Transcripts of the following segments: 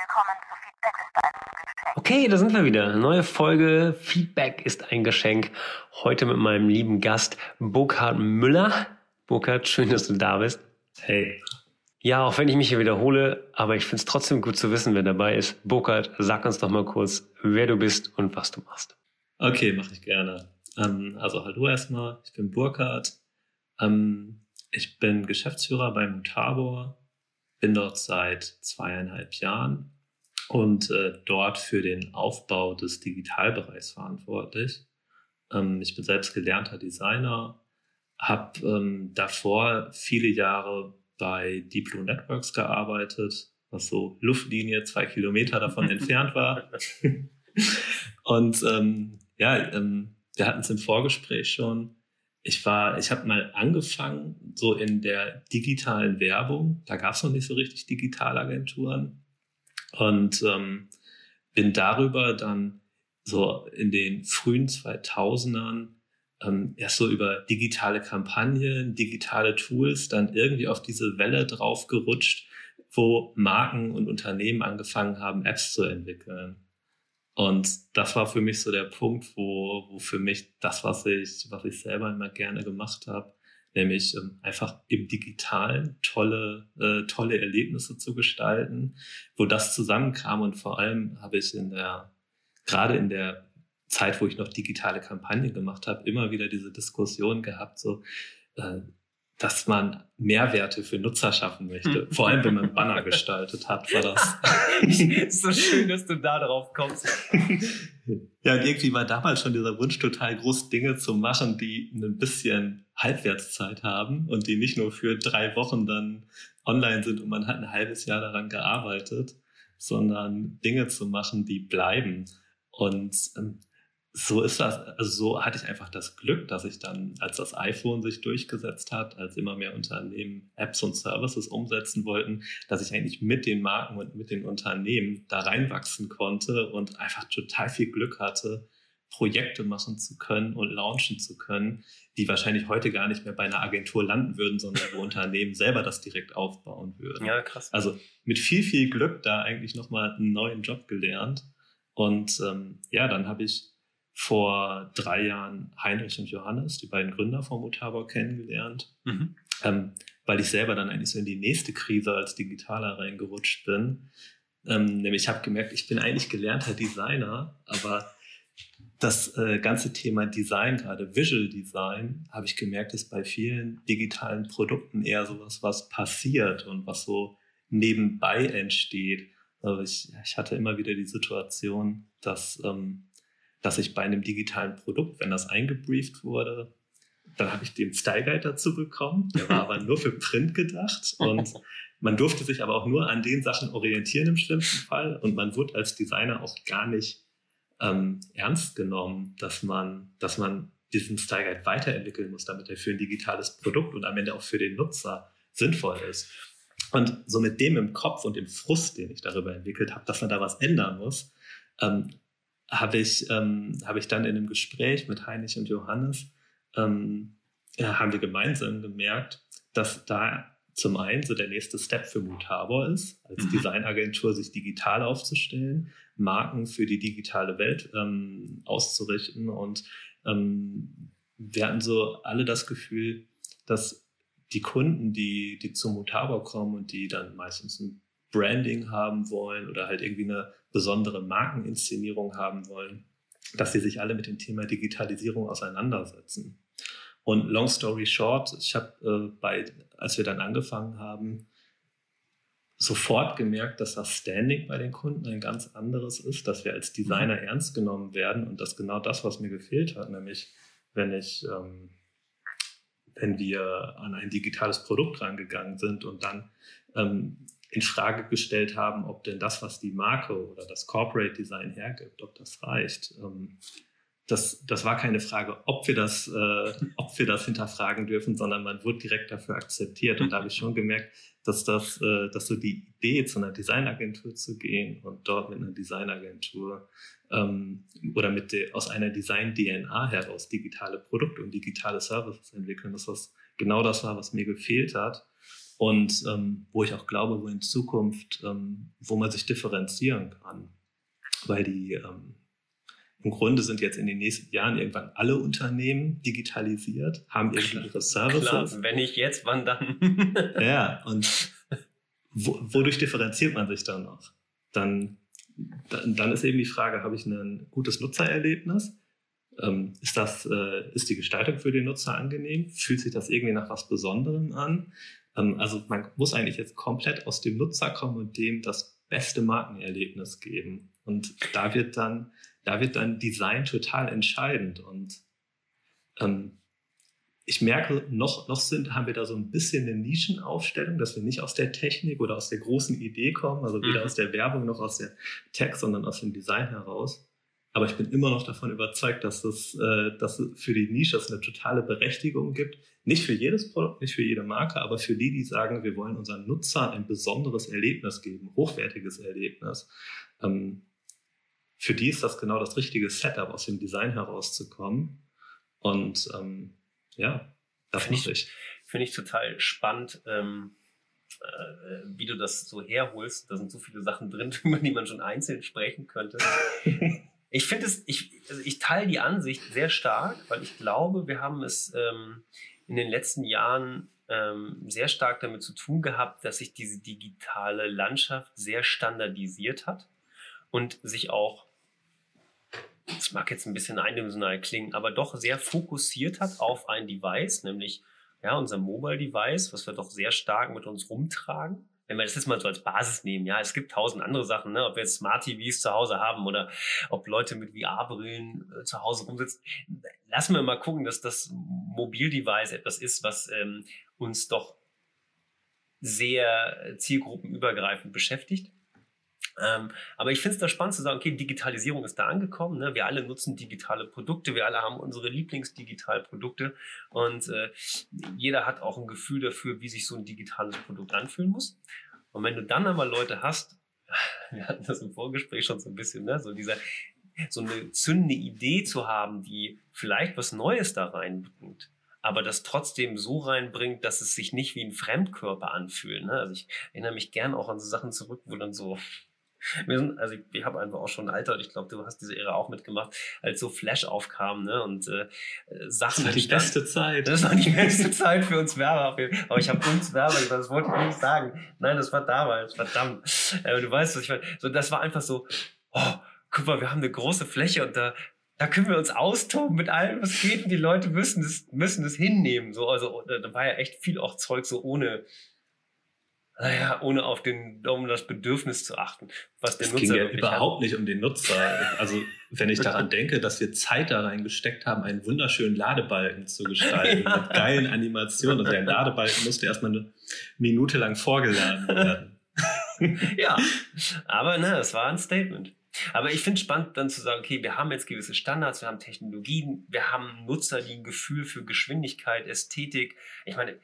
Willkommen zu Feedback ist ein Geschenk. Okay, da sind wir wieder. Neue Folge Feedback ist ein Geschenk. Heute mit meinem lieben Gast Burkhard Müller. Burkhard, schön, dass du da bist. Hey. Ja, auch wenn ich mich hier wiederhole, aber ich finde es trotzdem gut zu wissen, wer dabei ist. Burkhard, sag uns doch mal kurz, wer du bist und was du machst. Okay, mache ich gerne. Ähm, also hallo erstmal, ich bin Burkhard. Ähm, ich bin Geschäftsführer bei Mutabor, bin dort seit zweieinhalb Jahren und äh, dort für den Aufbau des Digitalbereichs verantwortlich. Ähm, ich bin selbst gelernter Designer, habe ähm, davor viele Jahre bei Deep Blue Networks gearbeitet, was so Luftlinie zwei Kilometer davon entfernt war. und ähm, ja, ähm, wir hatten es im Vorgespräch schon. Ich war, ich habe mal angefangen, so in der digitalen Werbung. Da gab es noch nicht so richtig Digitalagenturen. Und ähm, bin darüber dann so in den frühen 2000ern ähm, erst so über digitale Kampagnen, digitale Tools, dann irgendwie auf diese Welle drauf gerutscht, wo Marken und Unternehmen angefangen haben, Apps zu entwickeln. Und das war für mich so der Punkt, wo, wo für mich das, was ich, was ich selber immer gerne gemacht habe, nämlich ähm, einfach im Digitalen tolle, äh, tolle Erlebnisse zu gestalten, wo das zusammenkam. Und vor allem habe ich in der, gerade in der Zeit, wo ich noch digitale Kampagnen gemacht habe, immer wieder diese Diskussion gehabt, so, äh, dass man Mehrwerte für Nutzer schaffen möchte. Hm. Vor allem, wenn man Banner gestaltet hat, war das. ist so schön, dass du da drauf kommst. ja, und irgendwie war damals schon dieser Wunsch total groß, Dinge zu machen, die ein bisschen Halbwertszeit haben und die nicht nur für drei Wochen dann online sind und man hat ein halbes Jahr daran gearbeitet, sondern Dinge zu machen, die bleiben. Und ähm, so ist das, also so hatte ich einfach das Glück, dass ich dann, als das iPhone sich durchgesetzt hat, als immer mehr Unternehmen Apps und Services umsetzen wollten, dass ich eigentlich mit den Marken und mit den Unternehmen da reinwachsen konnte und einfach total viel Glück hatte, Projekte machen zu können und launchen zu können, die wahrscheinlich heute gar nicht mehr bei einer Agentur landen würden, sondern wo Unternehmen selber das direkt aufbauen würden. Ja, krass. Also mit viel, viel Glück da eigentlich nochmal einen neuen Job gelernt. Und ähm, ja, dann habe ich vor drei Jahren Heinrich und Johannes, die beiden Gründer von Mutabor, kennengelernt, mhm. ähm, weil ich selber dann eigentlich so in die nächste Krise als Digitaler reingerutscht bin. Ähm, nämlich ich habe gemerkt, ich bin eigentlich gelernter Designer, aber das äh, ganze Thema Design, gerade Visual Design, habe ich gemerkt, ist bei vielen digitalen Produkten eher sowas, was passiert und was so nebenbei entsteht. Also ich, ich hatte immer wieder die Situation, dass ähm, dass ich bei einem digitalen Produkt, wenn das eingebrieft wurde, dann habe ich den Style Guide dazu bekommen. Der war aber nur für Print gedacht und man durfte sich aber auch nur an den Sachen orientieren im schlimmsten Fall und man wurde als Designer auch gar nicht ähm, ernst genommen, dass man, dass man diesen Style Guide weiterentwickeln muss, damit er für ein digitales Produkt und am Ende auch für den Nutzer sinnvoll ist. Und so mit dem im Kopf und dem Frust, den ich darüber entwickelt habe, dass man da was ändern muss, ähm, habe ich, ähm, habe ich dann in einem Gespräch mit Heinrich und Johannes, ähm, ja, haben wir gemeinsam gemerkt, dass da zum einen so der nächste Step für Mutabor ist, als mhm. Designagentur sich digital aufzustellen, Marken für die digitale Welt ähm, auszurichten. Und ähm, wir hatten so alle das Gefühl, dass die Kunden, die, die zum Mutabor kommen und die dann meistens ein Branding haben wollen oder halt irgendwie eine besondere Markeninszenierung haben wollen, dass sie sich alle mit dem Thema Digitalisierung auseinandersetzen. Und long story short, ich habe äh, bei, als wir dann angefangen haben, sofort gemerkt, dass das Standing bei den Kunden ein ganz anderes ist, dass wir als Designer mhm. ernst genommen werden und dass genau das, was mir gefehlt hat, nämlich wenn ich, ähm, wenn wir an ein digitales Produkt rangegangen sind und dann ähm, in Frage gestellt haben, ob denn das, was die Marke oder das Corporate Design hergibt, ob das reicht. Ähm, das, das war keine Frage, ob wir das, äh, ob wir das hinterfragen dürfen, sondern man wurde direkt dafür akzeptiert. Und da habe ich schon gemerkt, dass das, äh, dass so die Idee, zu einer Designagentur zu gehen und dort mit einer Designagentur ähm, oder mit der, aus einer Design-DNA heraus digitale Produkte und digitale Services entwickeln, dass das genau das war, was mir gefehlt hat. Und ähm, wo ich auch glaube, wo in Zukunft, ähm, wo man sich differenzieren kann. Weil die ähm, im Grunde sind jetzt in den nächsten Jahren irgendwann alle Unternehmen digitalisiert, haben irgendwie ihre Services. Klar, wenn nicht jetzt, wann dann? ja, und wo, wodurch differenziert man sich dann noch? Dann, dann, dann ist eben die Frage, habe ich ein gutes Nutzererlebnis? Ähm, ist, das, äh, ist die Gestaltung für den Nutzer angenehm? Fühlt sich das irgendwie nach was Besonderem an? Ähm, also man muss eigentlich jetzt komplett aus dem Nutzer kommen und dem das beste Markenerlebnis geben. Und da wird dann, da wird dann Design total entscheidend. Und ähm, ich merke, noch, noch sind, haben wir da so ein bisschen eine Nischenaufstellung, dass wir nicht aus der Technik oder aus der großen Idee kommen, also weder mhm. aus der Werbung noch aus der Tech, sondern aus dem Design heraus. Aber ich bin immer noch davon überzeugt, dass es, äh, dass es für die Nische eine totale Berechtigung gibt. Nicht für jedes Produkt, nicht für jede Marke, aber für die, die sagen, wir wollen unseren Nutzern ein besonderes Erlebnis geben, hochwertiges Erlebnis. Ähm, für die ist das genau das richtige Setup, aus dem Design herauszukommen. Und ähm, ja, das finde ich. ich. Finde ich total spannend, ähm, äh, wie du das so herholst. Da sind so viele Sachen drin, über die man schon einzeln sprechen könnte. ich finde es, ich, also ich teile die Ansicht sehr stark, weil ich glaube, wir haben es ähm, in den letzten Jahren ähm, sehr stark damit zu tun gehabt, dass sich diese digitale Landschaft sehr standardisiert hat und sich auch das mag jetzt ein bisschen eindimensional klingen, aber doch sehr fokussiert hat auf ein Device, nämlich ja, unser Mobile Device, was wir doch sehr stark mit uns rumtragen. Wenn wir das jetzt mal so als Basis nehmen, ja, es gibt tausend andere Sachen, ne? ob wir jetzt Smart TVs zu Hause haben oder ob Leute mit VR-Brillen äh, zu Hause rumsitzen. Lassen wir mal gucken, dass das Mobil-Device etwas ist, was ähm, uns doch sehr zielgruppenübergreifend beschäftigt. Ähm, aber ich finde es da spannend zu sagen, okay, Digitalisierung ist da angekommen. Ne? Wir alle nutzen digitale Produkte, wir alle haben unsere Lieblingsdigitalprodukte und äh, jeder hat auch ein Gefühl dafür, wie sich so ein digitales Produkt anfühlen muss. Und wenn du dann aber Leute hast, wir hatten das im Vorgespräch schon so ein bisschen, ne? so dieser so eine zündende Idee zu haben, die vielleicht was Neues da reinbringt, aber das trotzdem so reinbringt, dass es sich nicht wie ein Fremdkörper anfühlt. Ne? Also ich erinnere mich gern auch an so Sachen zurück, wo dann so wir sind, also ich, ich habe einfach auch schon ein Alter und ich glaube, du hast diese Ära auch mitgemacht, als so Flash aufkam, ne? Und äh, Sachen. Das war die beste Zeit. Das war die beste Zeit für uns Werber. Aber ich habe uns Werber, das wollte ich nicht sagen. Nein, das war damals, verdammt. Äh, du weißt, was ich meine. So, das war einfach so, oh, guck mal, wir haben eine große Fläche und da, da können wir uns austoben mit allem, was geht. Und die Leute müssen das, müssen das hinnehmen. So, also da war ja echt viel auch Zeug so ohne naja, ohne auf den, um das Bedürfnis zu achten, was der es Nutzer ging ja überhaupt hat. nicht um den Nutzer. Also wenn ich daran denke, dass wir Zeit da reingesteckt haben, einen wunderschönen Ladebalken zu gestalten ja. mit geilen Animationen. Also der Ladebalken musste erstmal eine Minute lang vorgeladen werden. ja, aber ne, es war ein Statement. Aber ich finde es spannend, dann zu sagen, okay, wir haben jetzt gewisse Standards, wir haben Technologien, wir haben Nutzer, die ein Gefühl für Geschwindigkeit, Ästhetik. Ich meine,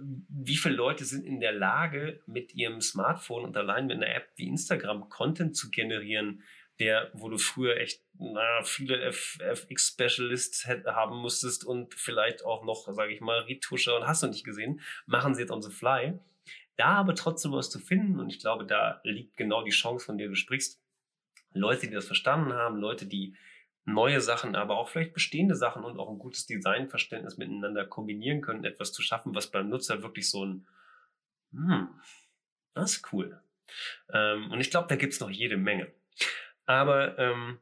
wie viele Leute sind in der Lage, mit ihrem Smartphone und allein mit einer App wie Instagram Content zu generieren, der, wo du früher echt na, viele FX-Specialists haben musstest und vielleicht auch noch, sage ich mal, Retuscher und hast du nicht gesehen, machen sie jetzt on the fly. Da aber trotzdem was zu finden und ich glaube, da liegt genau die Chance, von der du sprichst. Leute, die das verstanden haben, Leute, die neue Sachen, aber auch vielleicht bestehende Sachen und auch ein gutes Designverständnis miteinander kombinieren können, etwas zu schaffen, was beim Nutzer wirklich so ein, hm, das ist cool. Ähm, und ich glaube, da gibt's noch jede Menge. Aber ähm,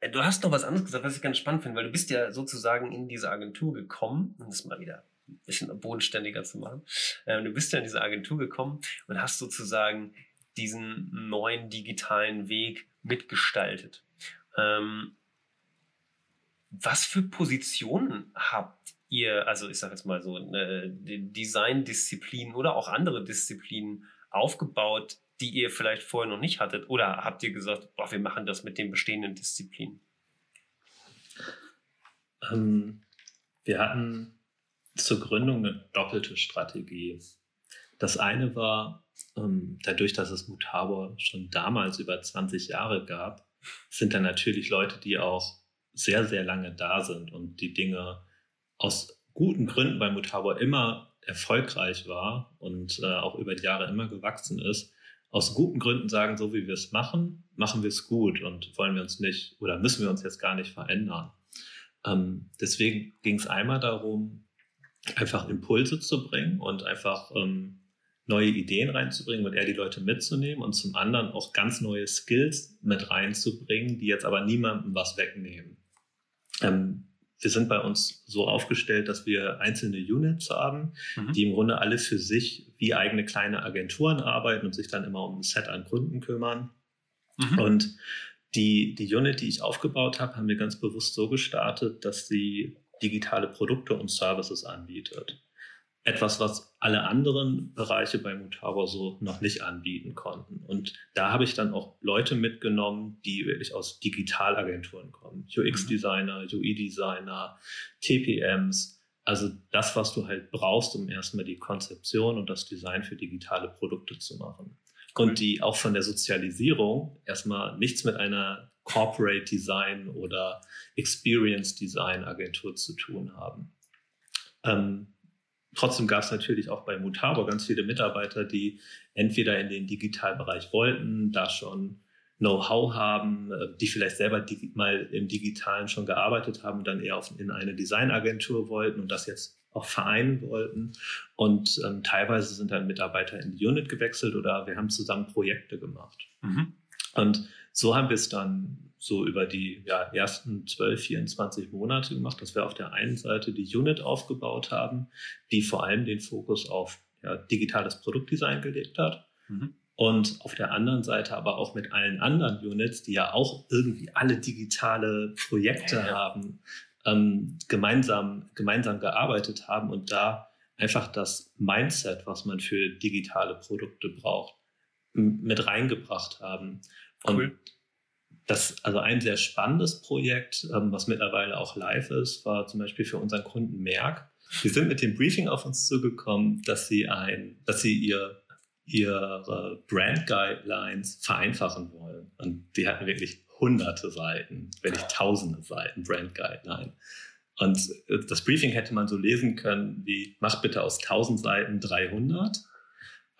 äh, du hast noch was anderes gesagt, was ich ganz spannend finde, weil du bist ja sozusagen in diese Agentur gekommen, um das mal wieder ein bisschen bodenständiger zu machen. Ähm, du bist ja in diese Agentur gekommen und hast sozusagen diesen neuen digitalen Weg mitgestaltet. Ähm, was für Positionen habt ihr, also ich sage jetzt mal so, eine Design-Disziplinen oder auch andere Disziplinen aufgebaut, die ihr vielleicht vorher noch nicht hattet? Oder habt ihr gesagt, boah, wir machen das mit den bestehenden Disziplinen? Ähm, wir hatten zur Gründung eine doppelte Strategie. Das eine war, ähm, dadurch, dass es Mutabor schon damals über 20 Jahre gab, sind dann natürlich Leute, die auch sehr, sehr lange da sind und die Dinge aus guten Gründen bei Mutabor immer erfolgreich war und äh, auch über die Jahre immer gewachsen ist, aus guten Gründen sagen, so wie wir es machen, machen wir es gut und wollen wir uns nicht oder müssen wir uns jetzt gar nicht verändern. Ähm, deswegen ging es einmal darum, einfach Impulse zu bringen und einfach ähm, neue Ideen reinzubringen und eher die Leute mitzunehmen und zum anderen auch ganz neue Skills mit reinzubringen, die jetzt aber niemandem was wegnehmen. Ähm, wir sind bei uns so aufgestellt, dass wir einzelne Units haben, mhm. die im Grunde alle für sich wie eigene kleine Agenturen arbeiten und sich dann immer um ein Set an Kunden kümmern. Mhm. Und die, die Unit, die ich aufgebaut habe, haben wir ganz bewusst so gestartet, dass sie digitale Produkte und Services anbietet etwas, was alle anderen Bereiche bei Mutabo so noch nicht anbieten konnten. Und da habe ich dann auch Leute mitgenommen, die wirklich aus Digitalagenturen kommen. UX-Designer, UI-Designer, TPMs. Also das, was du halt brauchst, um erstmal die Konzeption und das Design für digitale Produkte zu machen. Und die auch von der Sozialisierung erstmal nichts mit einer Corporate Design oder Experience Design Agentur zu tun haben. Ähm, Trotzdem gab es natürlich auch bei Mutabo ganz viele Mitarbeiter, die entweder in den Digitalbereich wollten, da schon Know-how haben, äh, die vielleicht selber mal im Digitalen schon gearbeitet haben und dann eher auf, in eine Designagentur wollten und das jetzt auch vereinen wollten. Und ähm, teilweise sind dann Mitarbeiter in die Unit gewechselt oder wir haben zusammen Projekte gemacht. Mhm. Und so haben wir es dann so über die ja, ersten 12, 24 Monate gemacht, dass wir auf der einen Seite die Unit aufgebaut haben, die vor allem den Fokus auf ja, digitales Produktdesign gelegt hat. Mhm. Und auf der anderen Seite aber auch mit allen anderen Units, die ja auch irgendwie alle digitale Projekte ja, haben, ähm, gemeinsam, gemeinsam gearbeitet haben und da einfach das Mindset, was man für digitale Produkte braucht, mit reingebracht haben. Und cool. Das, also ein sehr spannendes Projekt, ähm, was mittlerweile auch live ist, war zum Beispiel für unseren Kunden Merck. Sie sind mit dem Briefing auf uns zugekommen, dass sie ein, dass sie ihr, ihre Brand Guidelines vereinfachen wollen. Und die hatten wirklich hunderte Seiten, wenn nicht tausende Seiten Brand Guideline. Und äh, das Briefing hätte man so lesen können wie, mach bitte aus 1000 Seiten 300.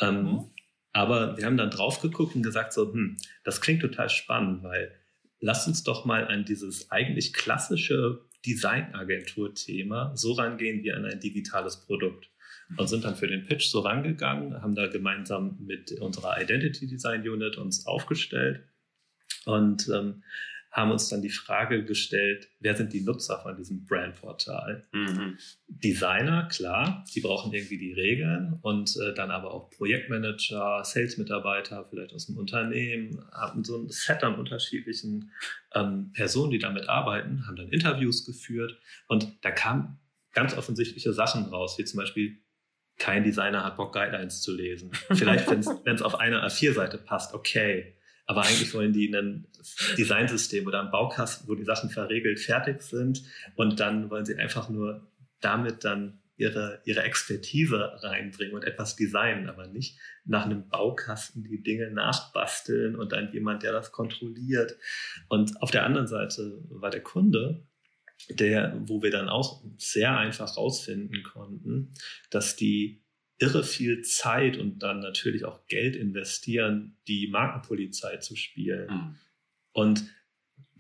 Ähm, mhm. Aber wir haben dann drauf geguckt und gesagt, so, hm, das klingt total spannend, weil lass uns doch mal an dieses eigentlich klassische Designagentur-Thema so rangehen wie an ein digitales Produkt. Und sind dann für den Pitch so rangegangen, haben da gemeinsam mit unserer Identity Design Unit uns aufgestellt und ähm, haben uns dann die Frage gestellt, wer sind die Nutzer von diesem Brandportal? Mhm. Designer, klar, die brauchen irgendwie die Regeln und äh, dann aber auch Projektmanager, Sales-Mitarbeiter, vielleicht aus dem Unternehmen, haben so ein Set an unterschiedlichen ähm, Personen, die damit arbeiten, haben dann Interviews geführt und da kamen ganz offensichtliche Sachen raus, wie zum Beispiel kein Designer hat Bock, Guidelines zu lesen. Vielleicht, wenn es auf einer A4-Seite passt, okay. Aber eigentlich wollen die ein Designsystem oder einen Baukasten, wo die Sachen verregelt fertig sind. Und dann wollen sie einfach nur damit dann ihre, ihre Expertise reinbringen und etwas designen, aber nicht nach einem Baukasten die Dinge nachbasteln und dann jemand, der das kontrolliert. Und auf der anderen Seite war der Kunde, der, wo wir dann auch sehr einfach rausfinden konnten, dass die irre viel Zeit und dann natürlich auch Geld investieren, die Markenpolizei zu spielen. Mhm. Und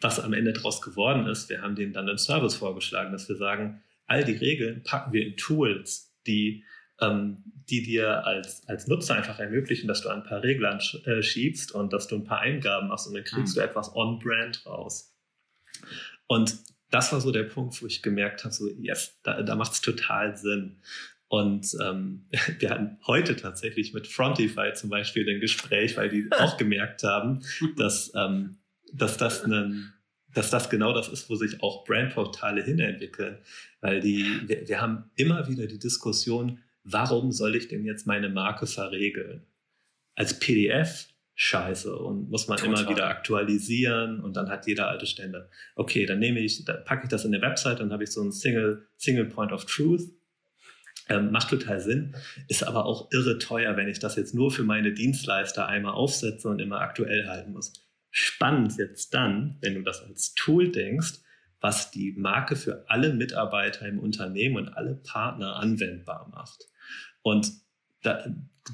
was am Ende daraus geworden ist, wir haben denen dann einen Service vorgeschlagen, dass wir sagen, all die Regeln packen wir in Tools, die, ähm, die dir als, als Nutzer einfach ermöglichen, dass du ein paar Regeln äh, schiebst und dass du ein paar Eingaben machst und dann kriegst mhm. du etwas on-brand raus. Und das war so der Punkt, wo ich gemerkt habe, so, yes, da, da macht es total Sinn. Und ähm, wir hatten heute tatsächlich mit Frontify zum Beispiel ein Gespräch, weil die auch gemerkt haben, dass, ähm, dass, das einen, dass das genau das ist, wo sich auch Brandportale hinentwickeln. Weil die, wir, wir haben immer wieder die Diskussion, warum soll ich denn jetzt meine Marke verregeln? Als PDF scheiße und muss man Total. immer wieder aktualisieren und dann hat jeder alte Stände. Okay, dann nehme ich, dann packe ich das in eine Website, dann habe ich so ein Single, Single Point of Truth ähm, macht total Sinn, ist aber auch irre teuer, wenn ich das jetzt nur für meine Dienstleister einmal aufsetze und immer aktuell halten muss. Spannend jetzt dann, wenn du das als Tool denkst, was die Marke für alle Mitarbeiter im Unternehmen und alle Partner anwendbar macht. Und da,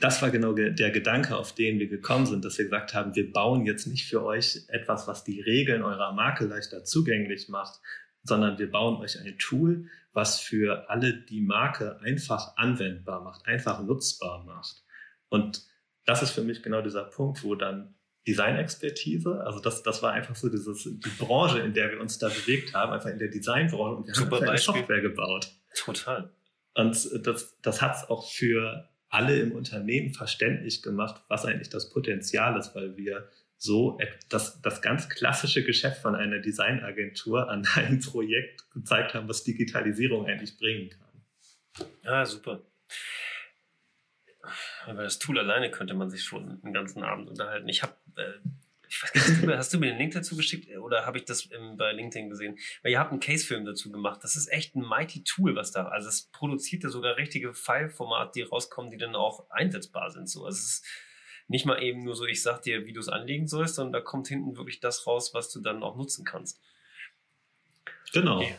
das war genau der Gedanke, auf den wir gekommen sind, dass wir gesagt haben, wir bauen jetzt nicht für euch etwas, was die Regeln eurer Marke leichter zugänglich macht, sondern wir bauen euch ein Tool, was für alle die Marke einfach anwendbar macht, einfach nutzbar macht. Und das ist für mich genau dieser Punkt, wo dann Designexpertise, also das, das war einfach so dieses, die Branche, in der wir uns da bewegt haben, einfach in der Designbranche und wir Super haben eine. Software gebaut. Total. Und das, das hat es auch für alle im Unternehmen verständlich gemacht, was eigentlich das Potenzial ist, weil wir so das, das ganz klassische Geschäft von einer Designagentur an einem Projekt gezeigt haben, was Digitalisierung eigentlich bringen kann. Ja, super. Über das Tool alleine könnte man sich schon den ganzen Abend unterhalten. Ich habe, äh, ich weiß nicht, hast du, mir, den Link dazu geschickt oder habe ich das im, bei LinkedIn gesehen? Weil ihr habt einen Case-Film dazu gemacht. Das ist echt ein mighty Tool, was da, also es produziert ja sogar richtige File-Formate, die rauskommen, die dann auch einsetzbar sind. So, also es ist nicht mal eben nur so, ich sag dir, wie du es anlegen sollst, sondern da kommt hinten wirklich das raus, was du dann auch nutzen kannst. Genau. Okay.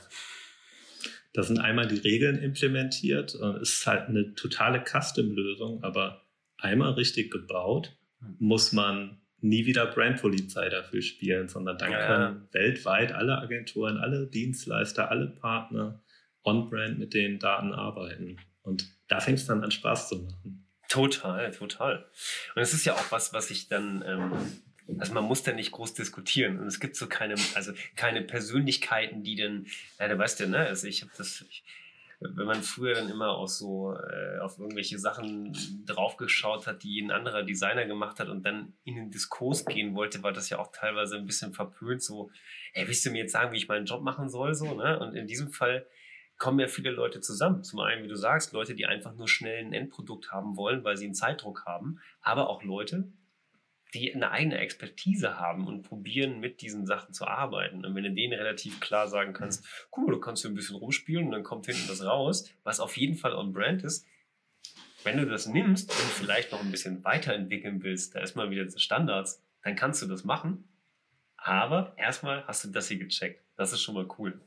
Da sind einmal die Regeln implementiert. Es ist halt eine totale Custom-Lösung, aber einmal richtig gebaut, Hm. muss man nie wieder Brandpolizei dafür spielen, sondern dann ja. können weltweit alle Agenturen, alle Dienstleister, alle Partner on-brand mit den Daten arbeiten. Und da fängt es dann an Spaß zu machen. Total, total. Und es ist ja auch was, was ich dann, ähm, also man muss da nicht groß diskutieren. Und es gibt so keine, also keine Persönlichkeiten, die dann, ja, du weißt ja, ne, also ich habe das, ich, wenn man früher dann immer auch so äh, auf irgendwelche Sachen draufgeschaut hat, die ein anderer Designer gemacht hat und dann in den Diskurs gehen wollte, war das ja auch teilweise ein bisschen verpönt, so, ey, willst du mir jetzt sagen, wie ich meinen Job machen soll, so, ne? Und in diesem Fall kommen ja viele Leute zusammen. Zum einen, wie du sagst, Leute, die einfach nur schnell ein Endprodukt haben wollen, weil sie einen Zeitdruck haben, aber auch Leute, die eine eigene Expertise haben und probieren, mit diesen Sachen zu arbeiten. Und wenn du denen relativ klar sagen kannst, guck mal, du kannst hier ein bisschen rumspielen und dann kommt hinten das raus, was auf jeden Fall on brand ist, wenn du das nimmst und vielleicht noch ein bisschen weiterentwickeln willst, da ist mal wieder die Standards, dann kannst du das machen. Aber erstmal hast du das hier gecheckt. Das ist schon mal cool.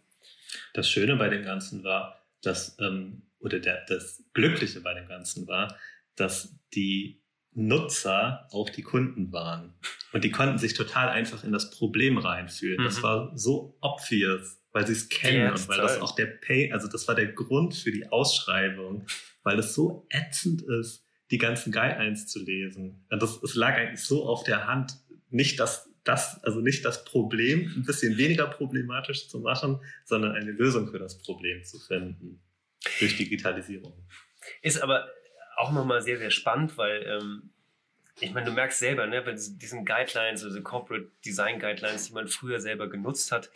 Das Schöne bei dem Ganzen war, dass, ähm, oder der, das Glückliche bei dem Ganzen war, dass die Nutzer auch die Kunden waren. Und die konnten sich total einfach in das Problem reinfühlen. Das Mhm. war so obvious, weil sie es kennen und weil das auch der Pay, also das war der Grund für die Ausschreibung, weil es so ätzend ist, die ganzen Guidelines zu lesen. Und das, es lag eigentlich so auf der Hand, nicht das, das, also nicht das Problem ein bisschen weniger problematisch zu machen, sondern eine Lösung für das Problem zu finden durch Digitalisierung. Ist aber auch nochmal sehr, sehr spannend, weil ähm, ich meine, du merkst selber, ne, bei diesen Guidelines, also Corporate Design Guidelines, die man früher selber genutzt hat,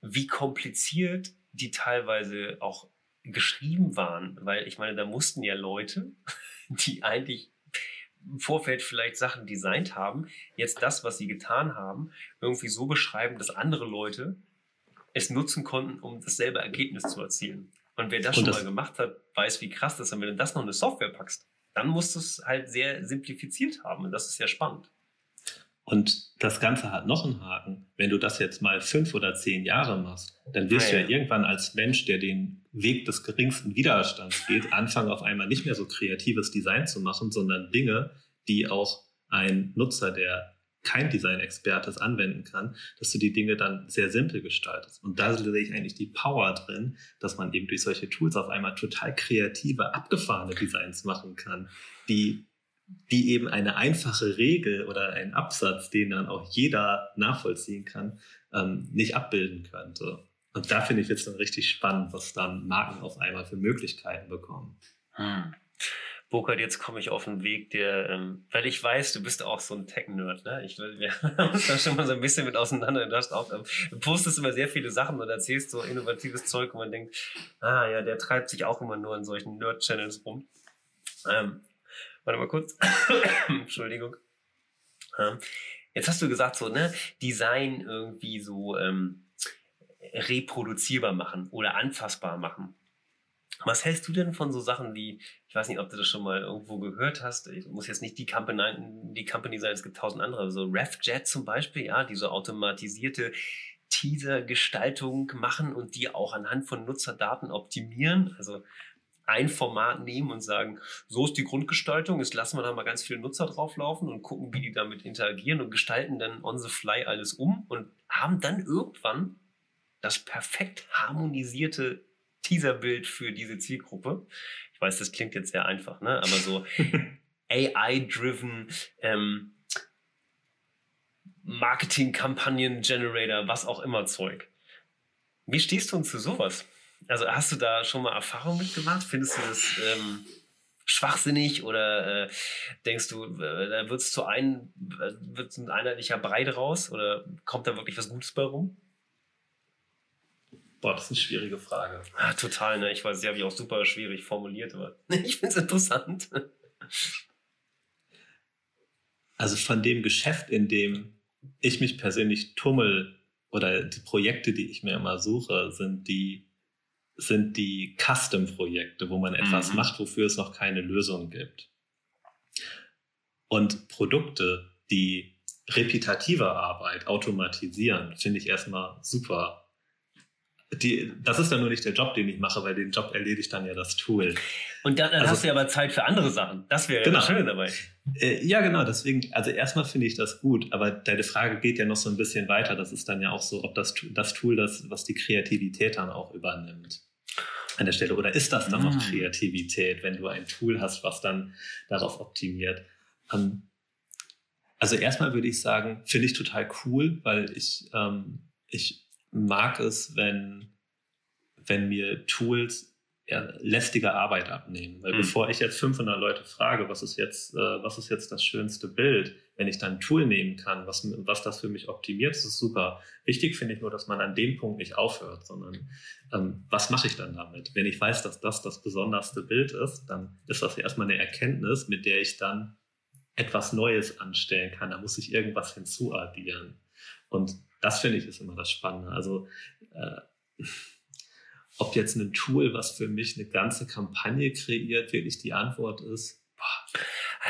wie kompliziert die teilweise auch geschrieben waren, weil ich meine, da mussten ja Leute, die eigentlich im Vorfeld vielleicht Sachen designt haben, jetzt das, was sie getan haben, irgendwie so beschreiben, dass andere Leute es nutzen konnten, um dasselbe Ergebnis zu erzielen. Und wer das Und schon das- mal gemacht hat, weiß, wie krass das ist. Und wenn du das noch in eine Software packst, dann musst du es halt sehr simplifiziert haben. Und das ist ja spannend. Und das Ganze hat noch einen Haken. Wenn du das jetzt mal fünf oder zehn Jahre machst, dann wirst Ja, du ja. ja irgendwann als Mensch, der den Weg des geringsten Widerstands geht, anfangen auf einmal nicht mehr so kreatives Design zu machen, sondern Dinge, die auch ein Nutzer, der kein Design-Experte ist, anwenden kann, dass du die Dinge dann sehr simpel gestaltest. Und da sehe ich eigentlich die Power drin, dass man eben durch solche Tools auf einmal total kreative, abgefahrene Designs machen kann, die die eben eine einfache Regel oder einen Absatz, den dann auch jeder nachvollziehen kann, ähm, nicht abbilden könnte. Und da finde ich jetzt dann richtig spannend, was dann Marken auf einmal für Möglichkeiten bekommen. Hm. Burkhard, jetzt komme ich auf einen Weg, der, ähm, weil ich weiß, du bist auch so ein Tech-Nerd, ne? Ich wir haben uns da schon mal so ein bisschen mit auseinander. Du, hast auch, ähm, du postest immer sehr viele Sachen und erzählst so innovatives Zeug und man denkt, ah ja, der treibt sich auch immer nur in solchen Nerd-Channels rum. Ähm, warte mal kurz. Entschuldigung. Jetzt hast du gesagt, so, ne, Design irgendwie so ähm, reproduzierbar machen oder anfassbar machen. Was hältst du denn von so Sachen wie, ich weiß nicht, ob du das schon mal irgendwo gehört hast, ich muss jetzt nicht die Company, die Company sein, es gibt tausend andere, so RefJet zum Beispiel, ja, die so automatisierte Teaser-Gestaltung machen und die auch anhand von Nutzerdaten optimieren. Also ein Format nehmen und sagen, so ist die Grundgestaltung, jetzt lassen wir da mal ganz viele Nutzer drauflaufen und gucken, wie die damit interagieren und gestalten dann on the fly alles um und haben dann irgendwann das perfekt harmonisierte Teaserbild für diese Zielgruppe. Ich weiß, das klingt jetzt sehr einfach, ne? aber so AI-driven ähm, Marketing-Kampagnen-Generator, was auch immer Zeug. Wie stehst du uns zu sowas? Also hast du da schon mal Erfahrung mitgemacht? Findest du das ähm, schwachsinnig oder äh, denkst du, äh, da wird es zu ein, wird ein einheitlicher Brei draus oder kommt da wirklich was Gutes bei rum? Boah, das ist eine schwierige Frage. Ah, total, ne? Ich weiß, die habe ich auch super schwierig formuliert, aber ich finde es interessant. Also von dem Geschäft, in dem ich mich persönlich tummel oder die Projekte, die ich mir immer suche, sind die, sind die Custom-Projekte, wo man etwas mhm. macht, wofür es noch keine Lösung gibt. Und Produkte, die repetitive Arbeit automatisieren, finde ich erstmal super die, das ist dann nur nicht der Job, den ich mache, weil den Job erledigt dann ja das Tool. Und dann, dann also, hast du ja aber Zeit für andere Sachen. Das wäre genau. ja das Schöne dabei. Äh, ja, genau. Deswegen, also erstmal finde ich das gut, aber deine Frage geht ja noch so ein bisschen weiter. Das ist dann ja auch so, ob das, das Tool, das, was die Kreativität dann auch übernimmt an der Stelle. Oder ist das dann noch mm. Kreativität, wenn du ein Tool hast, was dann darauf optimiert? Ähm, also erstmal würde ich sagen, finde ich total cool, weil ich, ähm, ich mag es, wenn, wenn mir Tools lästige Arbeit abnehmen. Weil mhm. bevor ich jetzt 500 Leute frage, was ist jetzt, äh, was ist jetzt das schönste Bild, wenn ich dann ein Tool nehmen kann, was, was das für mich optimiert, ist super. Wichtig finde ich nur, dass man an dem Punkt nicht aufhört, sondern ähm, was mache ich dann damit? Wenn ich weiß, dass das das besonderste Bild ist, dann ist das erstmal eine Erkenntnis, mit der ich dann etwas Neues anstellen kann. Da muss ich irgendwas hinzuaddieren. Und das finde ich ist immer das Spannende. Also äh, ob jetzt ein Tool, was für mich eine ganze Kampagne kreiert, wirklich die Antwort ist, boah,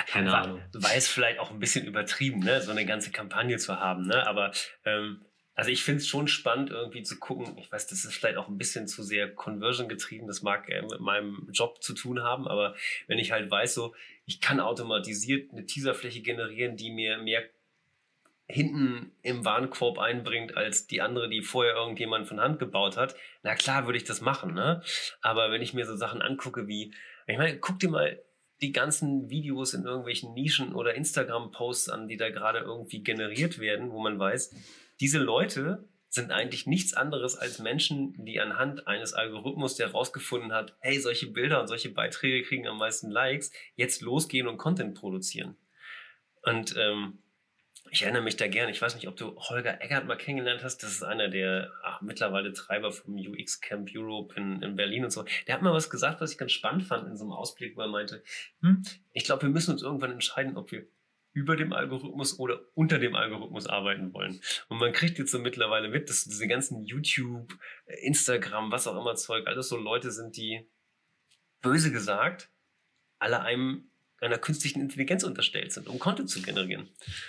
keine war, Ahnung. Es vielleicht auch ein bisschen übertrieben, ne? so eine ganze Kampagne zu haben. Ne? Aber ähm, also ich finde es schon spannend, irgendwie zu gucken. Ich weiß, das ist vielleicht auch ein bisschen zu sehr Conversion getrieben. Das mag äh, mit meinem Job zu tun haben. Aber wenn ich halt weiß, so, ich kann automatisiert eine Teaserfläche generieren, die mir mehr hinten im Warenkorb einbringt als die andere, die vorher irgendjemand von Hand gebaut hat, na klar würde ich das machen, ne? Aber wenn ich mir so Sachen angucke wie, ich meine, guck dir mal die ganzen Videos in irgendwelchen Nischen oder Instagram-Posts an, die da gerade irgendwie generiert werden, wo man weiß, diese Leute sind eigentlich nichts anderes als Menschen, die anhand eines Algorithmus, der herausgefunden hat, hey, solche Bilder und solche Beiträge kriegen am meisten Likes, jetzt losgehen und Content produzieren. Und ähm, ich erinnere mich da gerne. Ich weiß nicht, ob du Holger Eggert mal kennengelernt hast. Das ist einer der ach, mittlerweile Treiber vom UX Camp Europe in, in, Berlin und so. Der hat mal was gesagt, was ich ganz spannend fand in so einem Ausblick, wo er meinte, hm, ich glaube, wir müssen uns irgendwann entscheiden, ob wir über dem Algorithmus oder unter dem Algorithmus arbeiten wollen. Und man kriegt jetzt so mittlerweile mit, dass diese ganzen YouTube, Instagram, was auch immer Zeug, alles so Leute sind, die böse gesagt alle einem einer künstlichen Intelligenz unterstellt sind, um Content zu generieren.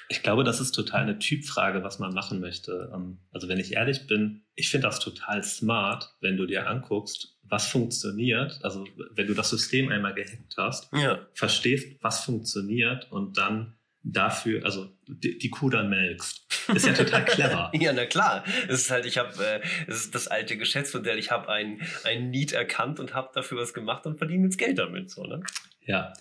Ich glaube, das ist total eine Typfrage, was man machen möchte. Ähm, also wenn ich ehrlich bin, ich finde das total smart, wenn du dir anguckst, was funktioniert. Also wenn du das System einmal gehackt hast, ja. verstehst, was funktioniert und dann dafür, also die, die Kuh dann melkst. Ist ja total clever. ja, na klar. Es ist halt, ich habe, äh, es ist das alte Geschäftsmodell. Ich habe ein, ein Need erkannt und habe dafür was gemacht und verdiene jetzt Geld damit. So, ne? Ja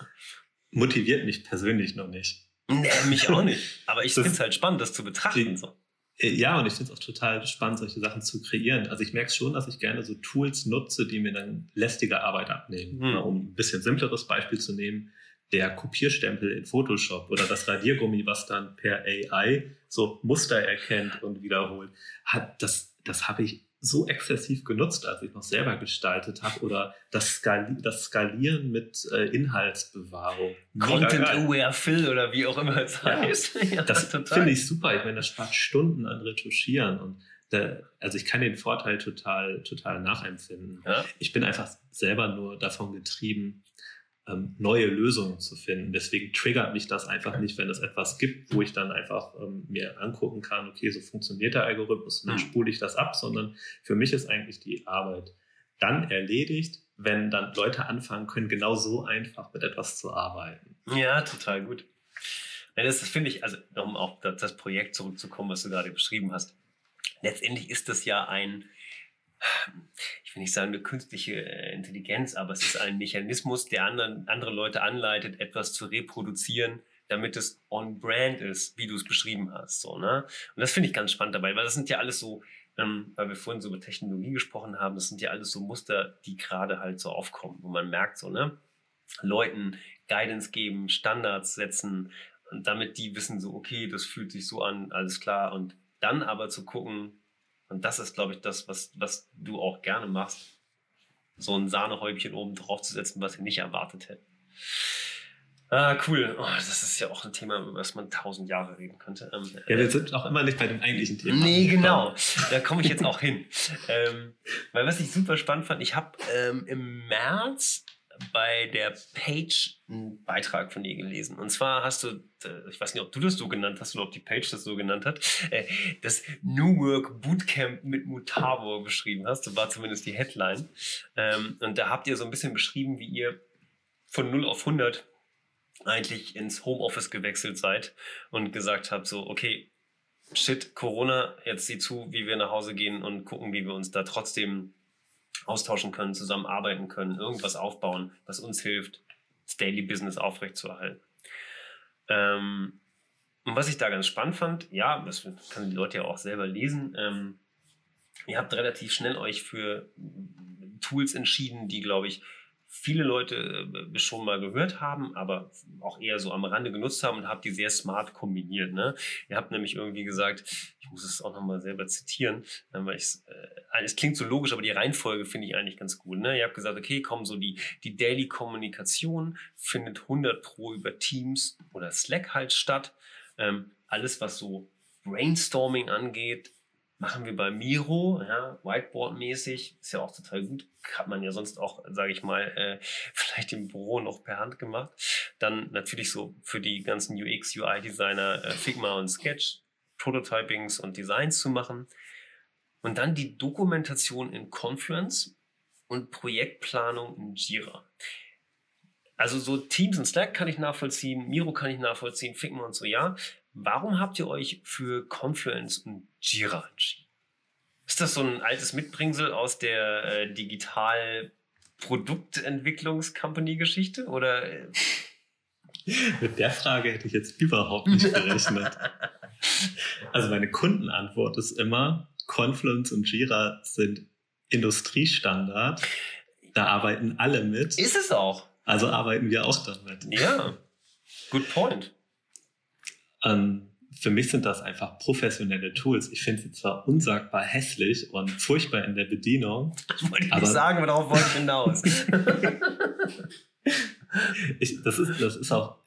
motiviert mich persönlich noch nicht. Nee, mich auch nicht. Aber ich finde es halt spannend, das zu betrachten. So. Äh, ja, und ich finde es auch total spannend, solche Sachen zu kreieren. Also ich merke schon, dass ich gerne so Tools nutze, die mir dann lästige Arbeit abnehmen. Hm. Um ein bisschen simpleres Beispiel zu nehmen, der Kopierstempel in Photoshop oder das Radiergummi, was dann per AI so Muster erkennt und wiederholt, hat das, das habe ich so exzessiv genutzt, als ich noch selber gestaltet habe oder das, Skali das Skalieren mit äh, Inhaltsbewahrung. Content-Aware Fill oder wie auch immer es ja, heißt. ja, das finde ich super. Ich meine, das spart Stunden an Retuschieren und da, also ich kann den Vorteil total, total nachempfinden. Ja. Ich bin einfach selber nur davon getrieben, ähm, neue Lösungen zu finden. Deswegen triggert mich das einfach nicht, wenn es etwas gibt, wo ich dann einfach ähm, mir angucken kann, okay, so funktioniert der Algorithmus und dann spule ich das ab, sondern für mich ist eigentlich die Arbeit dann erledigt, wenn dann Leute anfangen können, genau so einfach mit etwas zu arbeiten. Ja, total gut. Das, finde ich, also um auf das Projekt zurückzukommen, was du gerade beschrieben hast. Letztendlich ist das ja ein, ich will nicht sagen eine künstliche äh, Intelligenz, aber es ist ein Mechanismus, der anderen, andere Leute anleitet, etwas zu reproduzieren, damit es on brand ist, wie du es beschrieben hast. So, ne? Und das finde ich ganz spannend dabei, weil das sind ja alles so, ähm, weil wir vorhin so über Technologie gesprochen haben, das sind ja alles so Muster, die gerade halt so aufkommen, wo man merkt, so, ne? Leuten Guidance geben, Standards setzen, und damit die wissen so, okay, das fühlt sich so an, alles klar. Und dann aber zu gucken, und das ist, glaube ich, das, was, was du auch gerne machst, so ein Sahnehäubchen oben drauf zu setzen, was wir nicht erwartet hätten. Ah, cool. Oh, das ist ja auch ein Thema, über das man tausend Jahre reden könnte. Ähm, Ja, wir sind auch immer nicht bei dem eigentlichen Thema. Nee, genau. Da komme ich jetzt auch hin. Ähm, weil was ich super spannend fand, ich habe ähm, im März bei der Page einen Beitrag von dir gelesen. Und zwar hast du, äh, ich weiß nicht, ob du das so genannt hast oder ob die Page das so genannt hat, äh, das New Work Bootcamp mit Mutavo beschrieben hast. So war zumindest die Headline. Ähm, und da habt ihr so ein bisschen beschrieben, wie ihr von 0 auf 100 eigentlich ins Homeoffice gewechselt seid und gesagt habt, so, okay, shit, Corona, jetzt sieh zu, wie wir nach Hause gehen und gucken, wie wir uns da trotzdem austauschen können, zusammenarbeiten können, irgendwas aufbauen, was uns hilft, das Daily Business aufrechtzuerhalten. Ähm, und was ich da ganz spannend fand, ja, das können die Leute ja auch selber lesen, ähm, ihr habt relativ schnell euch für Tools entschieden, die, glaube ich, viele Leute äh, schon mal gehört haben, aber auch eher so am Rande genutzt haben und habt die sehr smart kombiniert. Ne? Ihr habt nämlich irgendwie gesagt, ich muss es auch nochmal selber zitieren, äh, weil ich äh, es klingt so logisch, aber die Reihenfolge finde ich eigentlich ganz gut. Ne? Ihr habt gesagt, okay, komm, so die, die Daily Kommunikation findet 100 pro über Teams oder Slack halt statt. Ähm, alles, was so Brainstorming angeht, machen wir bei Miro, ja, Whiteboard-mäßig, ist ja auch total gut. Hat man ja sonst auch, sage ich mal, äh, vielleicht im Büro noch per Hand gemacht. Dann natürlich so für die ganzen UX, UI-Designer äh, Figma und Sketch, Prototypings und Designs zu machen. Und dann die Dokumentation in Confluence und Projektplanung in Jira. Also so Teams und Slack kann ich nachvollziehen, Miro kann ich nachvollziehen, Figma und so, ja. Warum habt ihr euch für Confluence und Jira entschieden? Ist das so ein altes Mitbringsel aus der äh, Digital-Produktentwicklungs-Company-Geschichte oder? äh, Mit der Frage hätte ich jetzt überhaupt nicht gerechnet. also meine Kundenantwort ist immer, Confluence und Jira sind Industriestandard. Da arbeiten alle mit. Ist es auch? Also arbeiten wir auch damit. Ja. Good point. Ähm, für mich sind das einfach professionelle Tools. Ich finde sie zwar unsagbar hässlich und furchtbar in der Bedienung. Ich wollte nicht Aber- sagen, aber darauf wollte ich hinaus. Ich, das, ist, das ist auch,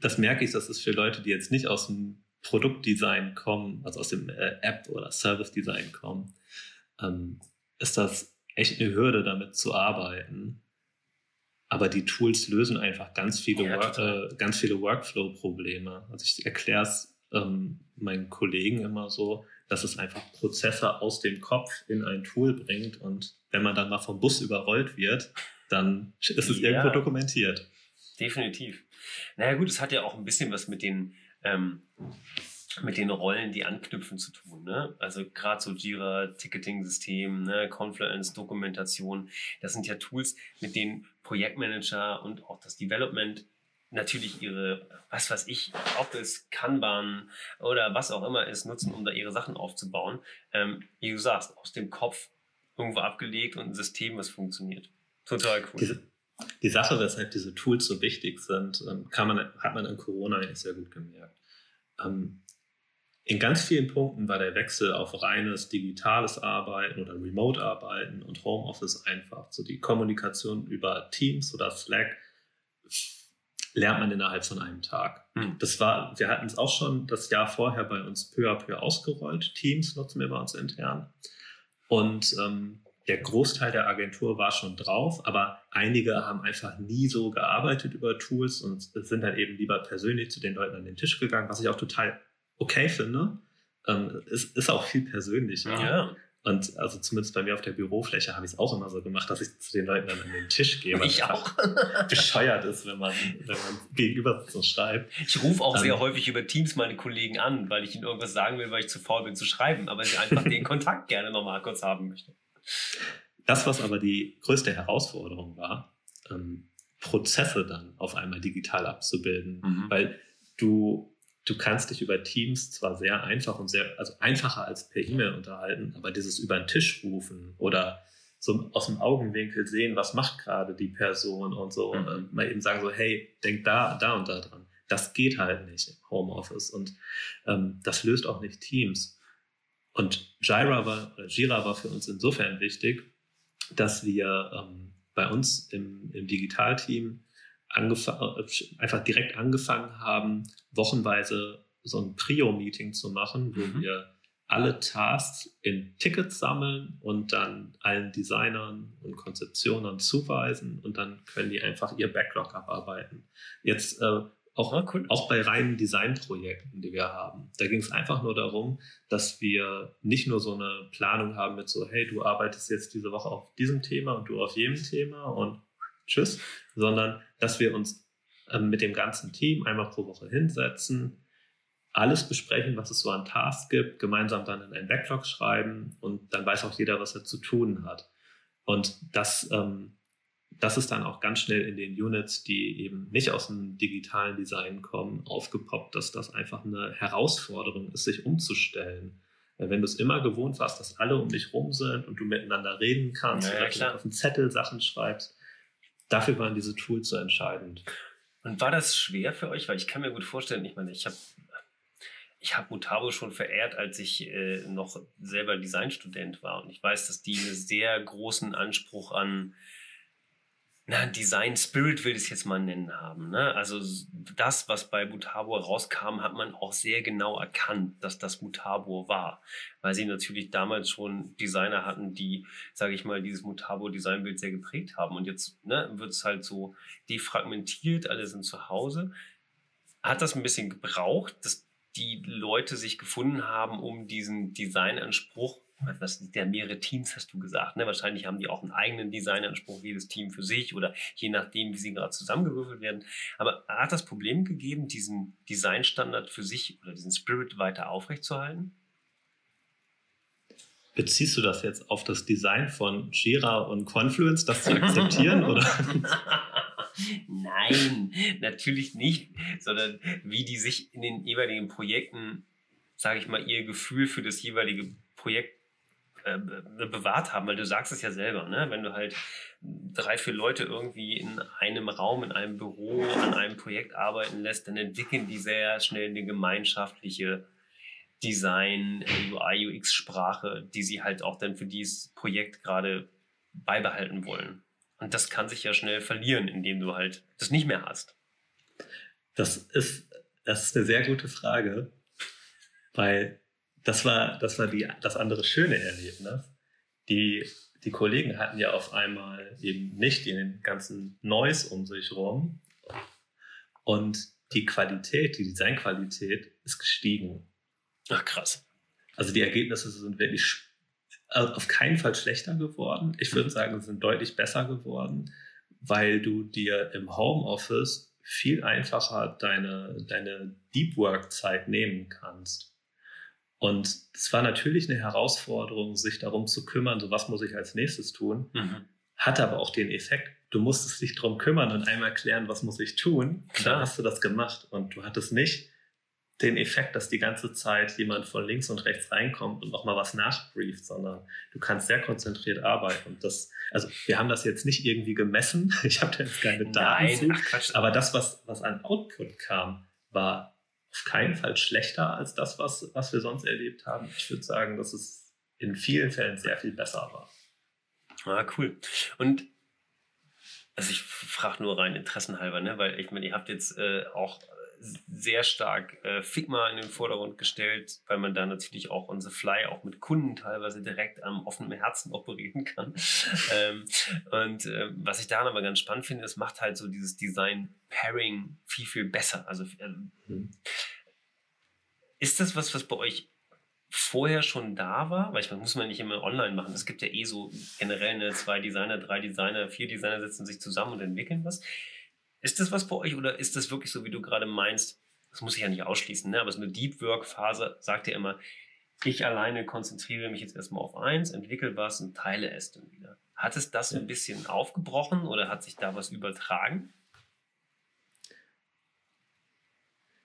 das merke ich, das ist für Leute, die jetzt nicht aus dem Produktdesign kommen, also aus dem äh, App- oder Service-Design kommen, ähm, ist das echt eine Hürde, damit zu arbeiten. Aber die Tools lösen einfach ganz viele, Ja, Work, äh, ganz viele Workflow-Probleme. Also ich erkläre es ähm, meinen Kollegen immer so, dass es einfach Prozesse aus dem Kopf in ein Tool bringt und wenn man dann mal vom Bus überrollt wird, dann ist es Ja. irgendwo dokumentiert. Definitiv. Naja gut, es hat ja auch ein bisschen was mit den, ähm, mit den Rollen, die anknüpfen zu tun. Ne? Also gerade so Jira, Ticketing-System, ne? Confluence, Dokumentation, das sind ja Tools, mit denen Projektmanager und auch das Development natürlich ihre, was weiß ich, ob Kanban oder was auch immer ist, nutzen, um da ihre Sachen aufzubauen. Ähm, wie du sagst, aus dem Kopf irgendwo abgelegt und ein System, was funktioniert. Total cool. Diese, die Sache, weshalb diese Tools so wichtig sind, ähm, kann man, hat man in Corona eigentlich sehr gut gemerkt. Ähm, in ganz vielen Punkten war der Wechsel auf reines digitales Arbeiten oder Remote-Arbeiten und Homeoffice einfach. So die Kommunikation über Teams oder Slack lernt man innerhalb von einem Tag. Hm. Das war, wir hatten es auch schon das Jahr vorher bei uns peu à peu ausgerollt. Teams nutzen wir bei uns intern. Und ähm, der Großteil der Agentur war schon drauf, aber einige haben einfach nie so gearbeitet über Tools und sind dann eben lieber persönlich zu den Leuten an den Tisch gegangen, was ich auch total okay finde. Ähm, es ist auch viel persönlicher. Ja. Und also zumindest bei mir auf der Bürofläche habe ich es auch immer so gemacht, dass ich zu den Leuten dann an den Tisch gehe. Ich auch. bescheuert ist, wenn man, wenn man gegenüber so schreibt. Ich rufe auch Ähm. sehr häufig über Teams meine Kollegen an, weil ich ihnen irgendwas sagen will, weil ich zu faul bin zu schreiben, aber ich einfach den Kontakt gerne nochmal kurz haben möchte. Das, was aber die größte Herausforderung war, ähm, Prozesse dann auf einmal digital abzubilden. Mhm. Weil du, du kannst dich über Teams zwar sehr einfach und sehr, also einfacher als per E-Mail unterhalten, aber dieses über den Tisch rufen oder so aus dem Augenwinkel sehen, was macht gerade die Person und so, Mhm. und mal eben sagen so, hey, denk da, da und da dran. Das geht halt nicht im Homeoffice und ähm, das löst auch nicht Teams. Und Jira war, Jira war für uns insofern wichtig, dass wir ähm, bei uns im, im Digitalteam einfach direkt angefangen haben, wochenweise so ein Prio-Meeting zu machen, wo Mhm. wir alle Tasks in Tickets sammeln und dann allen Designern und Konzeptionern zuweisen und dann können die einfach ihr Backlog abarbeiten. Jetzt äh, auch Ah, cool. auch bei reinen Designprojekten, die wir haben. Da ging es einfach nur darum, dass wir nicht nur so eine Planung haben mit so, hey, du arbeitest jetzt diese Woche auf diesem Thema und du auf jedem Thema und tschüss, sondern dass wir uns ähm, mit dem ganzen Team einmal pro Woche hinsetzen, alles besprechen, was es so an Tasks gibt, gemeinsam dann in ein Backlog schreiben und dann weiß auch jeder, was er zu tun hat. Und das, ähm, das ist dann auch ganz schnell in den Units, die eben nicht aus dem digitalen Design kommen, aufgepoppt, dass das einfach eine Herausforderung ist, sich umzustellen. Wenn du es immer gewohnt warst, dass alle um dich rum sind und du miteinander reden kannst Ja, ja, oder auf einen Zettel Sachen schreibst, dafür waren diese Tools so entscheidend. Und war das schwer für euch? Weil ich kann mir gut vorstellen, ich meine, ich habe ich hab Mutabo schon verehrt, als ich äh, noch selber Designstudent war. Und ich weiß, dass die einen sehr großen Anspruch an na, Design Spirit will ich es jetzt mal nennen haben. Ne? Also das, was bei Mutabo rauskam, hat man auch sehr genau erkannt, dass das Mutabo war. Weil sie natürlich damals schon Designer hatten, die, sage ich mal, dieses Mutabo-Designbild sehr geprägt haben. Und jetzt ne, wird es halt so defragmentiert, alle sind zu Hause. Hat das ein bisschen gebraucht, dass die Leute sich gefunden haben, um diesen Designanspruch, was der mehrere Teams hast du gesagt, ne? Wahrscheinlich haben die auch einen eigenen Designanspruch, jedes Team für sich oder je nachdem, wie sie gerade zusammengewürfelt werden. Aber hat das Problem gegeben, diesen Designstandard für sich oder diesen Spirit weiter aufrechtzuerhalten? Beziehst du das jetzt auf das Design von Jira und Confluence, das zu akzeptieren? oder? Nein, natürlich nicht, sondern wie die sich in den jeweiligen Projekten, sage ich mal, ihr Gefühl für das jeweilige Projekt äh, be- bewahrt haben, weil du sagst es ja selber, ne? wenn du halt drei, vier Leute irgendwie in einem Raum, in einem Büro an einem Projekt arbeiten lässt, dann entwickeln die sehr schnell eine gemeinschaftliche Design, äh, UI, UX-Sprache, die sie halt auch dann für dieses Projekt gerade beibehalten wollen. Und das kann sich ja schnell verlieren, indem du halt das nicht mehr hast. Das ist, das ist eine sehr gute Frage, weil das war, das war die, das andere schöne Erlebnis. Die, die Kollegen hatten ja auf einmal eben nicht den ganzen Noise um sich rum und die Qualität, die Designqualität ist gestiegen. Ach krass. Also die Ergebnisse sind wirklich also auf keinen Fall schlechter geworden. Ich würde sagen, sie sind deutlich besser geworden, weil du dir im Homeoffice viel einfacher deine, deine Deep Work Zeit nehmen kannst. Und es war natürlich eine Herausforderung, sich darum zu kümmern, so was muss ich als nächstes tun, Mhm. hat aber auch den Effekt, du musstest dich darum kümmern und einmal klären, was muss ich tun. Und Klar. dann hast du das gemacht und du hattest nicht den Effekt, dass die ganze Zeit jemand von links und rechts reinkommt und nochmal was nachbrieft, sondern du kannst sehr konzentriert arbeiten. Und das, also wir haben das jetzt nicht irgendwie gemessen. Ich habe da jetzt keine Daten Nein, zu. ach. Aber das, was, was an Output kam, war auf keinen Fall schlechter als das, was, was wir sonst erlebt haben. Ich würde sagen, dass es in vielen Fällen sehr viel besser war. Ah, cool. Und also ich frage nur rein interessenhalber, ne? weil ich meine, ihr habt jetzt äh, auch sehr stark äh, Figma in den Vordergrund gestellt, weil man da natürlich auch on the fly auch mit Kunden teilweise direkt am offenen Herzen operieren kann. ähm, und äh, was ich daran aber ganz spannend finde, es macht halt so dieses Design Pairing viel, viel besser. Also äh, Mhm. ist das was, was bei euch vorher schon da war, weil ich meine, muss man nicht immer online machen. Es gibt ja eh so generell eine zwei Designer, drei Designer, vier Designer setzen sich zusammen und entwickeln was. Ist das was bei euch oder ist das wirklich so, wie du gerade meinst? Das muss ich ja nicht ausschließen, ne? aber so eine Deep Work Phase sagt ja immer, ich alleine konzentriere mich jetzt erstmal auf eins, entwickle was und teile es dann wieder. Hat es das ein bisschen aufgebrochen oder hat sich da was übertragen?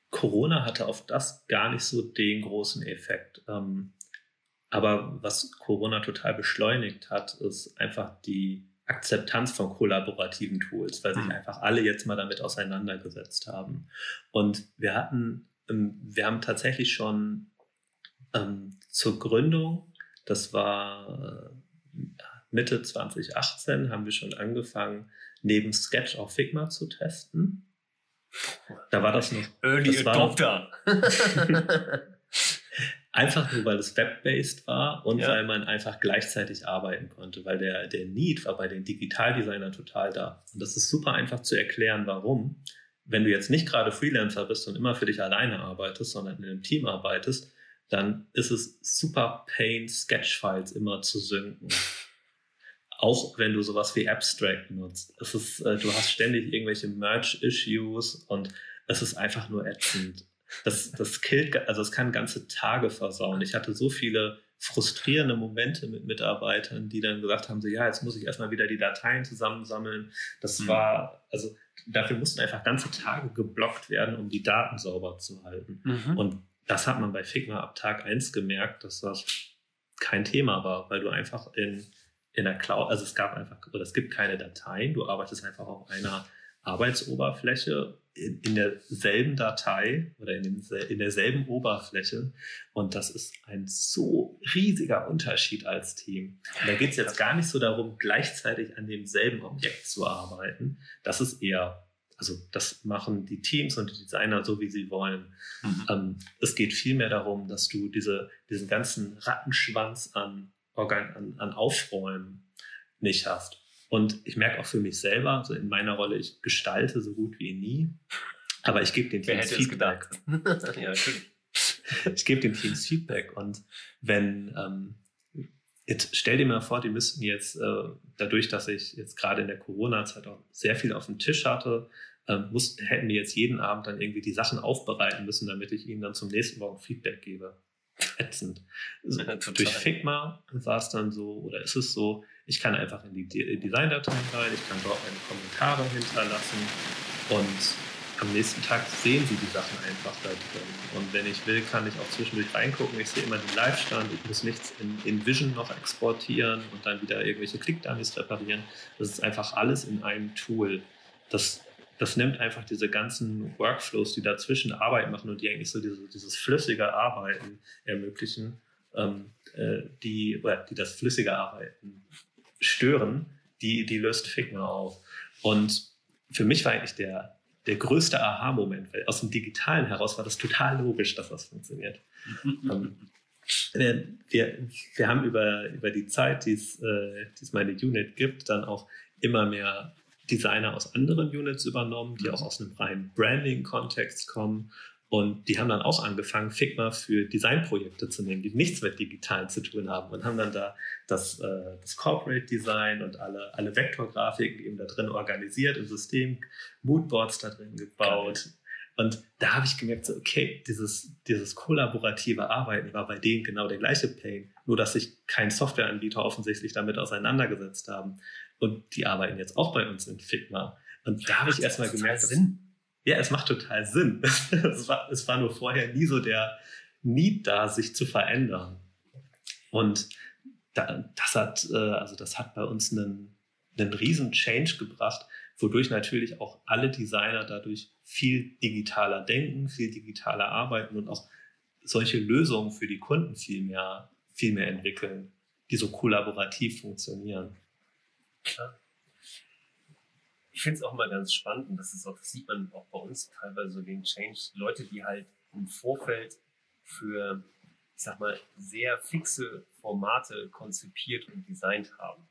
Corona hatte auf das gar nicht so den großen Effekt. Ähm, aber was Corona total beschleunigt hat, ist einfach die Akzeptanz von kollaborativen Tools, weil sich einfach alle jetzt mal damit auseinandergesetzt haben. Und wir hatten, ähm, wir haben tatsächlich schon ähm, zur Gründung, das war äh, Mitte 2018, haben wir schon angefangen, neben Sketch auch Figma zu testen. Da war das noch. Early das Adopter. Einfach nur, weil es web-based war und Ja. weil man einfach gleichzeitig arbeiten konnte, weil der, der Need war bei den Digitaldesignern total da. Und das ist super einfach zu erklären, warum. Wenn du jetzt nicht gerade Freelancer bist und immer für dich alleine arbeitest, sondern in einem Team arbeitest, dann ist es super pain, Sketch-Files immer zu synken. Auch wenn du sowas wie Abstract nutzt. Es ist, äh, du hast ständig irgendwelche Merge-Issues und es ist einfach nur ätzend. Das, das killt, also es kann ganze Tage versauen. Ich hatte so viele frustrierende Momente mit Mitarbeitern, die dann gesagt haben, so ja, jetzt muss ich erstmal wieder die Dateien zusammensammeln. Das Mhm. war, also dafür mussten einfach ganze Tage geblockt werden, um die Daten sauber zu halten. Mhm. Und das hat man bei Figma ab Tag 1 gemerkt, dass das kein Thema war, weil du einfach in, in der Cloud, also es gab einfach, oder es gibt keine Dateien, du arbeitest einfach auf einer Arbeitsoberfläche in, derselben Datei oder in, dem, in derselben Oberfläche. Und das ist ein so riesiger Unterschied als Team. Und da geht es jetzt gar nicht so darum, gleichzeitig an demselben Objekt zu arbeiten. Das ist eher, also das machen die Teams und die Designer so, wie sie wollen. Mhm. Ähm, es geht vielmehr darum, dass du diese, diesen ganzen Rattenschwanz an, Organ, an, an Aufräumen nicht hast. Und ich merke auch für mich selber, so in meiner Rolle, ich gestalte so gut wie nie. Aber ich gebe den Teams Feedback. gedacht? ja. Ich gebe den Teams Feedback. Und wenn, ähm, jetzt stell dir mal vor, die müssten jetzt, äh, dadurch, dass ich jetzt gerade in der Corona-Zeit auch sehr viel auf dem Tisch hatte, ähm, mussten, hätten die jetzt jeden Abend dann irgendwie die Sachen aufbereiten müssen, damit ich ihnen dann zum nächsten Morgen Feedback gebe. Ätzend. So, Ja, durch Figma war es dann so, oder ist es so, ich kann einfach in die De- Designdateien rein, ich kann dort meine Kommentare hinterlassen und am nächsten Tag sehen sie die Sachen einfach da drin. Und wenn ich will, kann ich auch zwischendurch reingucken. Ich sehe immer den Live-Stand. Ich muss nichts in, in Vision noch exportieren und dann wieder irgendwelche Click-Dummies reparieren. Das ist einfach alles in einem Tool. Das, das nimmt einfach diese ganzen Workflows, die dazwischen Arbeit machen und die eigentlich so diese, dieses flüssige Arbeiten ermöglichen, ähm, äh, die, oder die das flüssige Arbeiten stören, die, die löst Figma auf. Und für mich war eigentlich der, der größte Aha-Moment, weil aus dem Digitalen heraus war das total logisch, dass das funktioniert. Ähm, wir, wir, wir haben über, über die Zeit, die es, äh, die es meine Unit gibt, dann auch immer mehr Designer aus anderen Units übernommen, die auch aus einem reinen Branding-Kontext kommen. Und die haben dann auch angefangen, Figma für Designprojekte zu nehmen, die nichts mit digital zu tun haben und haben dann da das, äh, das Corporate Design und alle, alle Vektorgrafiken eben da drin organisiert im System, Moodboards da drin gebaut. Und da habe ich gemerkt, so, okay, dieses, dieses kollaborative Arbeiten war bei denen genau der gleiche Pain, nur dass sich kein Softwareanbieter offensichtlich damit auseinandergesetzt haben. Und die arbeiten jetzt auch bei uns in Figma. Und da habe ich erstmal gemerkt, dass- Sinn. Ja, es macht total Sinn. es, war, es war nur vorher nie so der Need da, sich zu verändern. Und da, das hat, äh, also das hat bei uns einen, einen riesen Change gebracht, wodurch natürlich auch alle Designer dadurch viel digitaler denken, viel digitaler arbeiten und auch solche Lösungen für die Kunden viel mehr, viel mehr entwickeln, die so kollaborativ funktionieren. Ich finde es auch mal ganz spannend, und das ist auch, das sieht man auch bei uns teilweise so den Change. Leute, die halt im Vorfeld für, ich sag mal, sehr fixe Formate konzipiert und designt haben,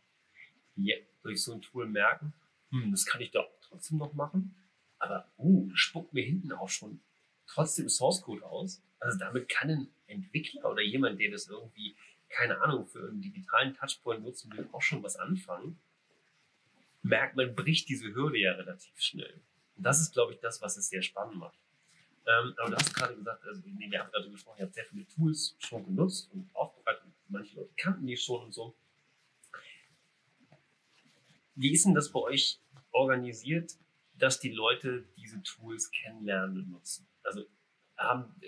die durch so ein Tool merken, hm, das kann ich doch trotzdem noch machen, aber uh, spuckt mir hinten auch schon trotzdem Source Code aus. Also damit kann ein Entwickler oder jemand, der das irgendwie, keine Ahnung, für einen digitalen Touchpoint nutzen will, auch schon was anfangen. Merkt, man bricht diese Hürde ja relativ schnell. Und das ist, glaube ich, das, was es sehr spannend macht. Ähm, aber du hast gerade gesagt, also nee, wir haben gerade gesprochen, ihr habt sehr viele Tools schon genutzt und aufbereitet. Manche Leute kannten die schon und so. Wie ist denn das bei euch organisiert, dass die Leute diese Tools kennenlernen und nutzen? Also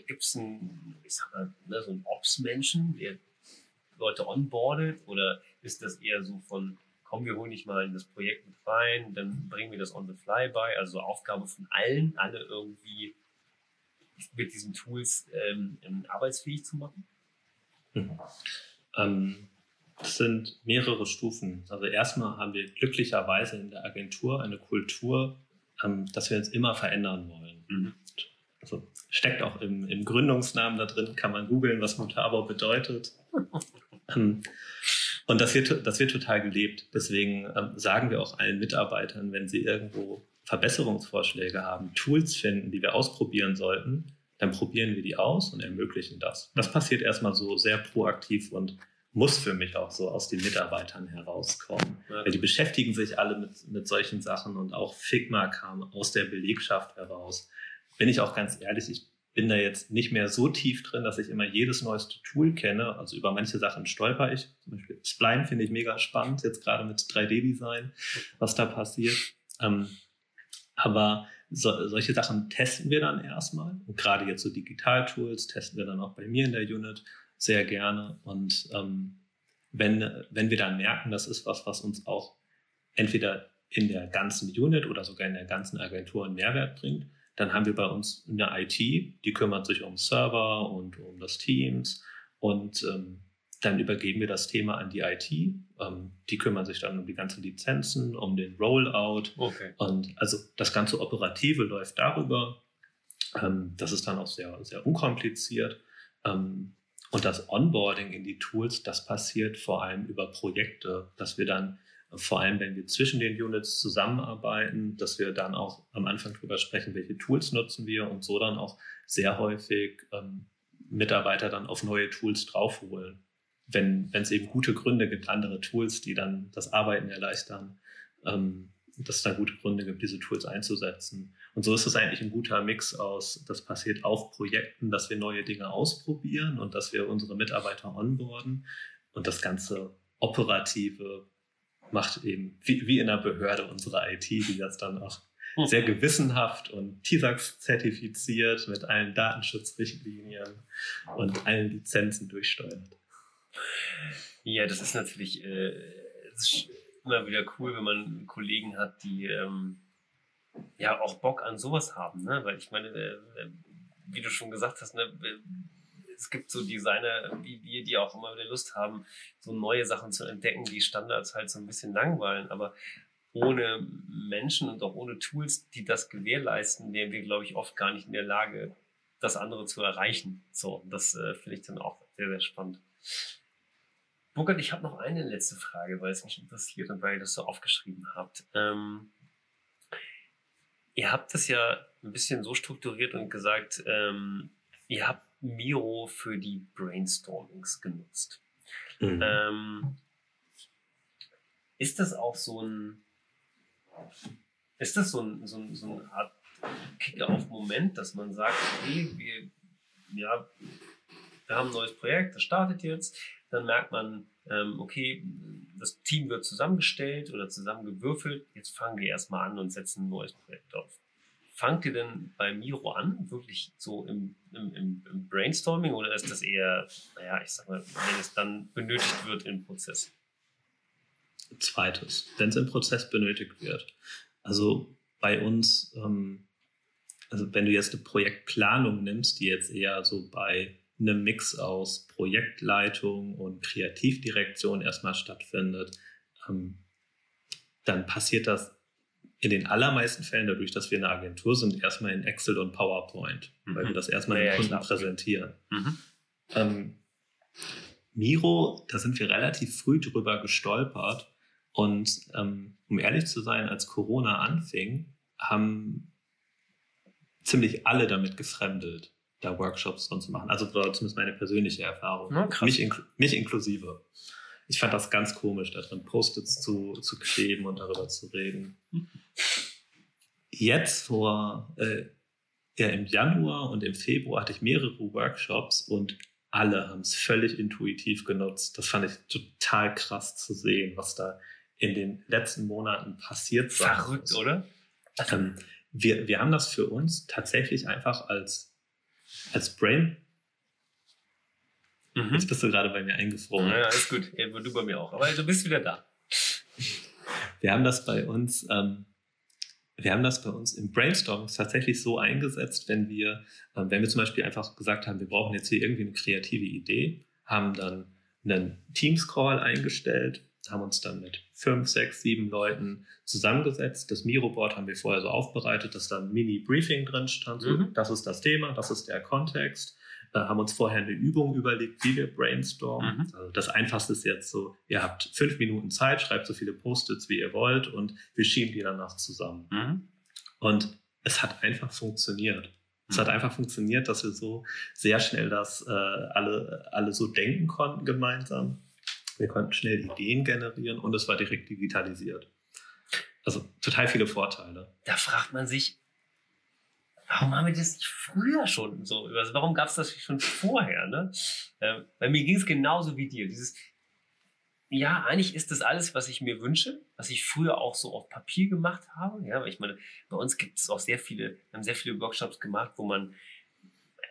gibt es einen, ich sag mal, ne, so einen Ops-Menschen, der Leute onboardet oder ist das eher so von, komm, wir holen dich mal in das Projekt mit rein, dann bringen wir das on the fly bei, also Aufgabe von allen, alle irgendwie mit diesen Tools ähm, arbeitsfähig zu machen? Mhm. Ähm, es sind mehrere Stufen. Also erstmal haben wir glücklicherweise in der Agentur eine Kultur, ähm, dass wir uns immer verändern wollen. Mhm. Also steckt auch im, im, Gründungsnamen da drin, kann man googeln, was Mutabo bedeutet. und das wird, das wird total gelebt. Deswegen ähm, sagen wir auch allen Mitarbeitern, wenn sie irgendwo Verbesserungsvorschläge haben, Tools finden, die wir ausprobieren sollten, dann probieren wir die aus und ermöglichen das. Das passiert erstmal so sehr proaktiv und muss für mich auch so aus den Mitarbeitern herauskommen. Weil die beschäftigen sich alle mit, mit solchen Sachen und auch Figma kam aus der Belegschaft heraus. Bin ich auch ganz ehrlich, ich bin da jetzt nicht mehr so tief drin, dass ich immer jedes neueste Tool kenne. Also über manche Sachen stolper ich. Zum Beispiel Spline finde ich mega spannend, jetzt gerade mit 3D-Design, was da passiert. Ähm, aber so, solche Sachen testen wir dann erstmal. Und gerade jetzt so Digital-Tools testen wir dann auch bei mir in der Unit sehr gerne. Und ähm, wenn, wenn wir dann merken, das ist was, was uns auch entweder in der ganzen Unit oder sogar in der ganzen Agentur einen Mehrwert bringt, dann haben wir bei uns eine IT, die kümmert sich um Server und um das Teams und ähm, dann übergeben wir das Thema an die IT. Ähm, die kümmern sich dann um die ganzen Lizenzen, um den Rollout. Okay. Und also das ganze Operative läuft darüber. Ähm, das ist dann auch sehr, sehr unkompliziert. Ähm, und das Onboarding in die Tools, das passiert vor allem über Projekte, dass wir dann vor allem, wenn wir zwischen den Units zusammenarbeiten, dass wir dann auch am Anfang darüber sprechen, welche Tools nutzen wir und so dann auch sehr häufig ähm, Mitarbeiter dann auf neue Tools draufholen wenn es eben gute Gründe gibt, andere Tools, die dann das Arbeiten erleichtern, ähm, dass es da gute Gründe gibt, diese Tools einzusetzen. Und so ist es eigentlich ein guter Mix aus, das passiert auf Projekten, dass wir neue Dinge ausprobieren und dass wir unsere Mitarbeiter onboarden und das ganze Operative macht eben, wie, wie in einer Behörde unsere IT, die das dann auch hm. sehr gewissenhaft und TISAX zertifiziert mit allen Datenschutzrichtlinien und allen Lizenzen durchsteuert. Ja, das ist natürlich äh, ist immer wieder cool, wenn man Kollegen hat, die ähm, ja auch Bock an sowas haben, ne? Weil ich meine, äh, wie du schon gesagt hast, ne, es gibt so Designer wie wir, die auch immer wieder Lust haben, so neue Sachen zu entdecken, die Standards halt so ein bisschen langweilen, aber ohne Menschen und auch ohne Tools, die das gewährleisten, wären wir, glaube ich, oft gar nicht in der Lage, das andere zu erreichen. So, das äh, finde ich dann auch sehr, sehr spannend. Burkhard, ich habe noch eine letzte Frage, weil es mich interessiert und weil ihr das so aufgeschrieben habt. Ähm, ihr habt das ja ein bisschen so strukturiert und gesagt, ähm, ihr habt Miro für die Brainstormings genutzt. Mhm. Ähm, ist das auch so ein, ist das so, ein, so, ein, so eine Art Kick-Off-Moment, dass man sagt, okay, wir, ja, wir haben ein neues Projekt, das startet jetzt, dann merkt man, ähm, okay, das Team wird zusammengestellt oder zusammengewürfelt, jetzt fangen wir erstmal an und setzen ein neues Projekt auf. Fangt ihr denn bei Miro an, wirklich so im, im, im, Brainstorming oder ist das eher, naja, ich sag mal, wenn es dann benötigt wird im Prozess? Zweites, wenn es im Prozess benötigt wird. Also bei uns, ähm, also wenn du jetzt eine Projektplanung nimmst, die jetzt eher so bei einem Mix aus Projektleitung und Kreativdirektion erstmal stattfindet, ähm, dann passiert das in den allermeisten Fällen dadurch, dass wir eine Agentur sind, erstmal in Excel und PowerPoint, mhm. weil wir das erstmal ja, den Kunden präsentieren. Mhm. Ähm, Miro, da sind wir relativ früh drüber gestolpert und ähm, um ehrlich zu sein, als Corona anfing, haben ziemlich alle damit gefremdelt da Workshops drin zu machen. Also war zumindest meine persönliche Erfahrung. Ja, mich, inkl mich inklusive. Ich fand das ganz komisch, da drin Post-its zu, zu kleben und darüber zu reden. Jetzt vor, äh, ja, im Januar und im Februar hatte ich mehrere Workshops und alle haben es völlig intuitiv genutzt. Das fand ich total krass zu sehen, was da in den letzten Monaten passiert sein Verrückt, oder? Ähm, wir, wir haben das für uns tatsächlich einfach als, als Brain. Mhm. Jetzt bist du gerade bei mir eingefroren. Ja, ist gut. Ja, du bei mir auch. Aber du bist wieder da. Wir haben das bei uns, ähm, wir haben das bei uns im Brainstorming tatsächlich so eingesetzt, wenn wir, ähm, wenn wir zum Beispiel einfach gesagt haben, wir brauchen jetzt hier irgendwie eine kreative Idee, haben dann einen Teams-Call eingestellt, haben uns dann mit fünf, sechs, sieben Leuten zusammengesetzt. Das Miro-Board haben wir vorher so aufbereitet, dass da ein Mini-Briefing drin stand. So, Mhm. Das ist das Thema, das ist der Kontext. Äh, haben uns vorher eine Übung überlegt, wie wir brainstormen. Mhm. Also das Einfachste ist jetzt so, ihr habt fünf Minuten Zeit, schreibt so viele Post-its, wie ihr wollt und wir schieben die danach zusammen. Mhm. Und es hat einfach funktioniert. Es Mhm. hat einfach funktioniert, dass wir so sehr schnell das äh, alle, alle so denken konnten gemeinsam. Wir konnten schnell Ideen generieren und es war direkt digitalisiert. Also total viele Vorteile. Da fragt man sich, warum haben wir das nicht früher schon so? Also warum gab es das schon vorher? Ne? Ähm, bei mir ging es genauso wie dir. Dieses, ja, eigentlich ist das alles, was ich mir wünsche, was ich früher auch so auf Papier gemacht habe. Ja, weil ich meine, bei uns gibt es auch sehr viele, wir haben sehr viele Workshops gemacht, wo man,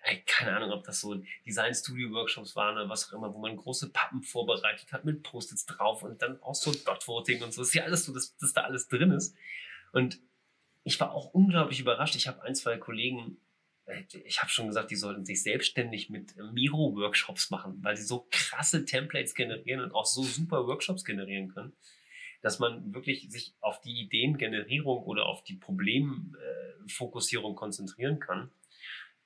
äh, keine Ahnung, ob das so Design-Studio-Workshops waren oder was auch immer, wo man große Pappen vorbereitet hat mit Post-its drauf und dann auch so Dot-Voting und so. Das ist ja alles so, dass, dass da alles drin ist. Und ich war auch unglaublich überrascht. Ich habe ein, zwei Kollegen, äh, ich habe schon gesagt, die sollten sich selbstständig mit äh, Miro-Workshops machen, weil sie so krasse Templates generieren und auch so super Workshops generieren können, dass man wirklich sich auf die Ideengenerierung oder auf die Problemfokussierung konzentrieren kann.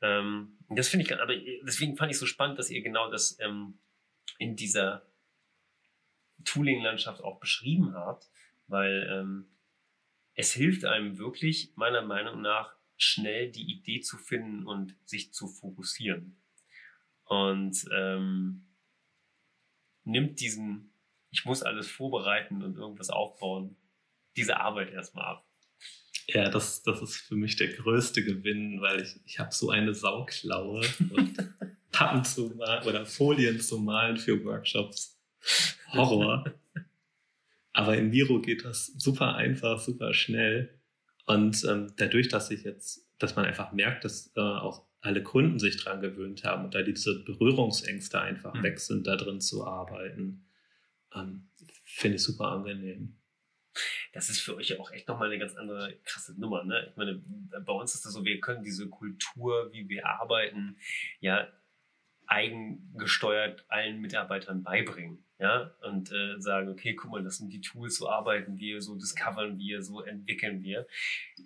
Ähm, das finde ich, aber deswegen fand ich so spannend, dass ihr genau das ähm, in dieser Tooling-Landschaft auch beschrieben habt, weil ähm, es hilft einem wirklich, meiner Meinung nach, schnell die Idee zu finden und sich zu fokussieren. Und ähm, nimmt diesen, ich muss alles vorbereiten und irgendwas aufbauen, diese Arbeit erstmal ab. Ja, das, das ist für mich der größte Gewinn, weil ich, ich habe so eine Sauklaue und Pappen zu malen oder Folien zu malen für Workshops. Horror. Aber in Miro geht das super einfach, super schnell. Und ähm, dadurch, dass ich jetzt, dass man einfach merkt, dass äh, auch alle Kunden sich dran gewöhnt haben und da diese Berührungsängste einfach Mhm. weg sind, da drin zu arbeiten, ähm, finde ich super angenehm. das ist für euch ja auch echt nochmal eine ganz andere krasse Nummer. Ne? Ich meine, bei uns ist das so, wir können diese Kultur, wie wir arbeiten, ja eigengesteuert allen Mitarbeitern beibringen. Ja, und äh, sagen, okay, guck mal, das sind die Tools, so arbeiten wir, so discovern wir, so entwickeln wir.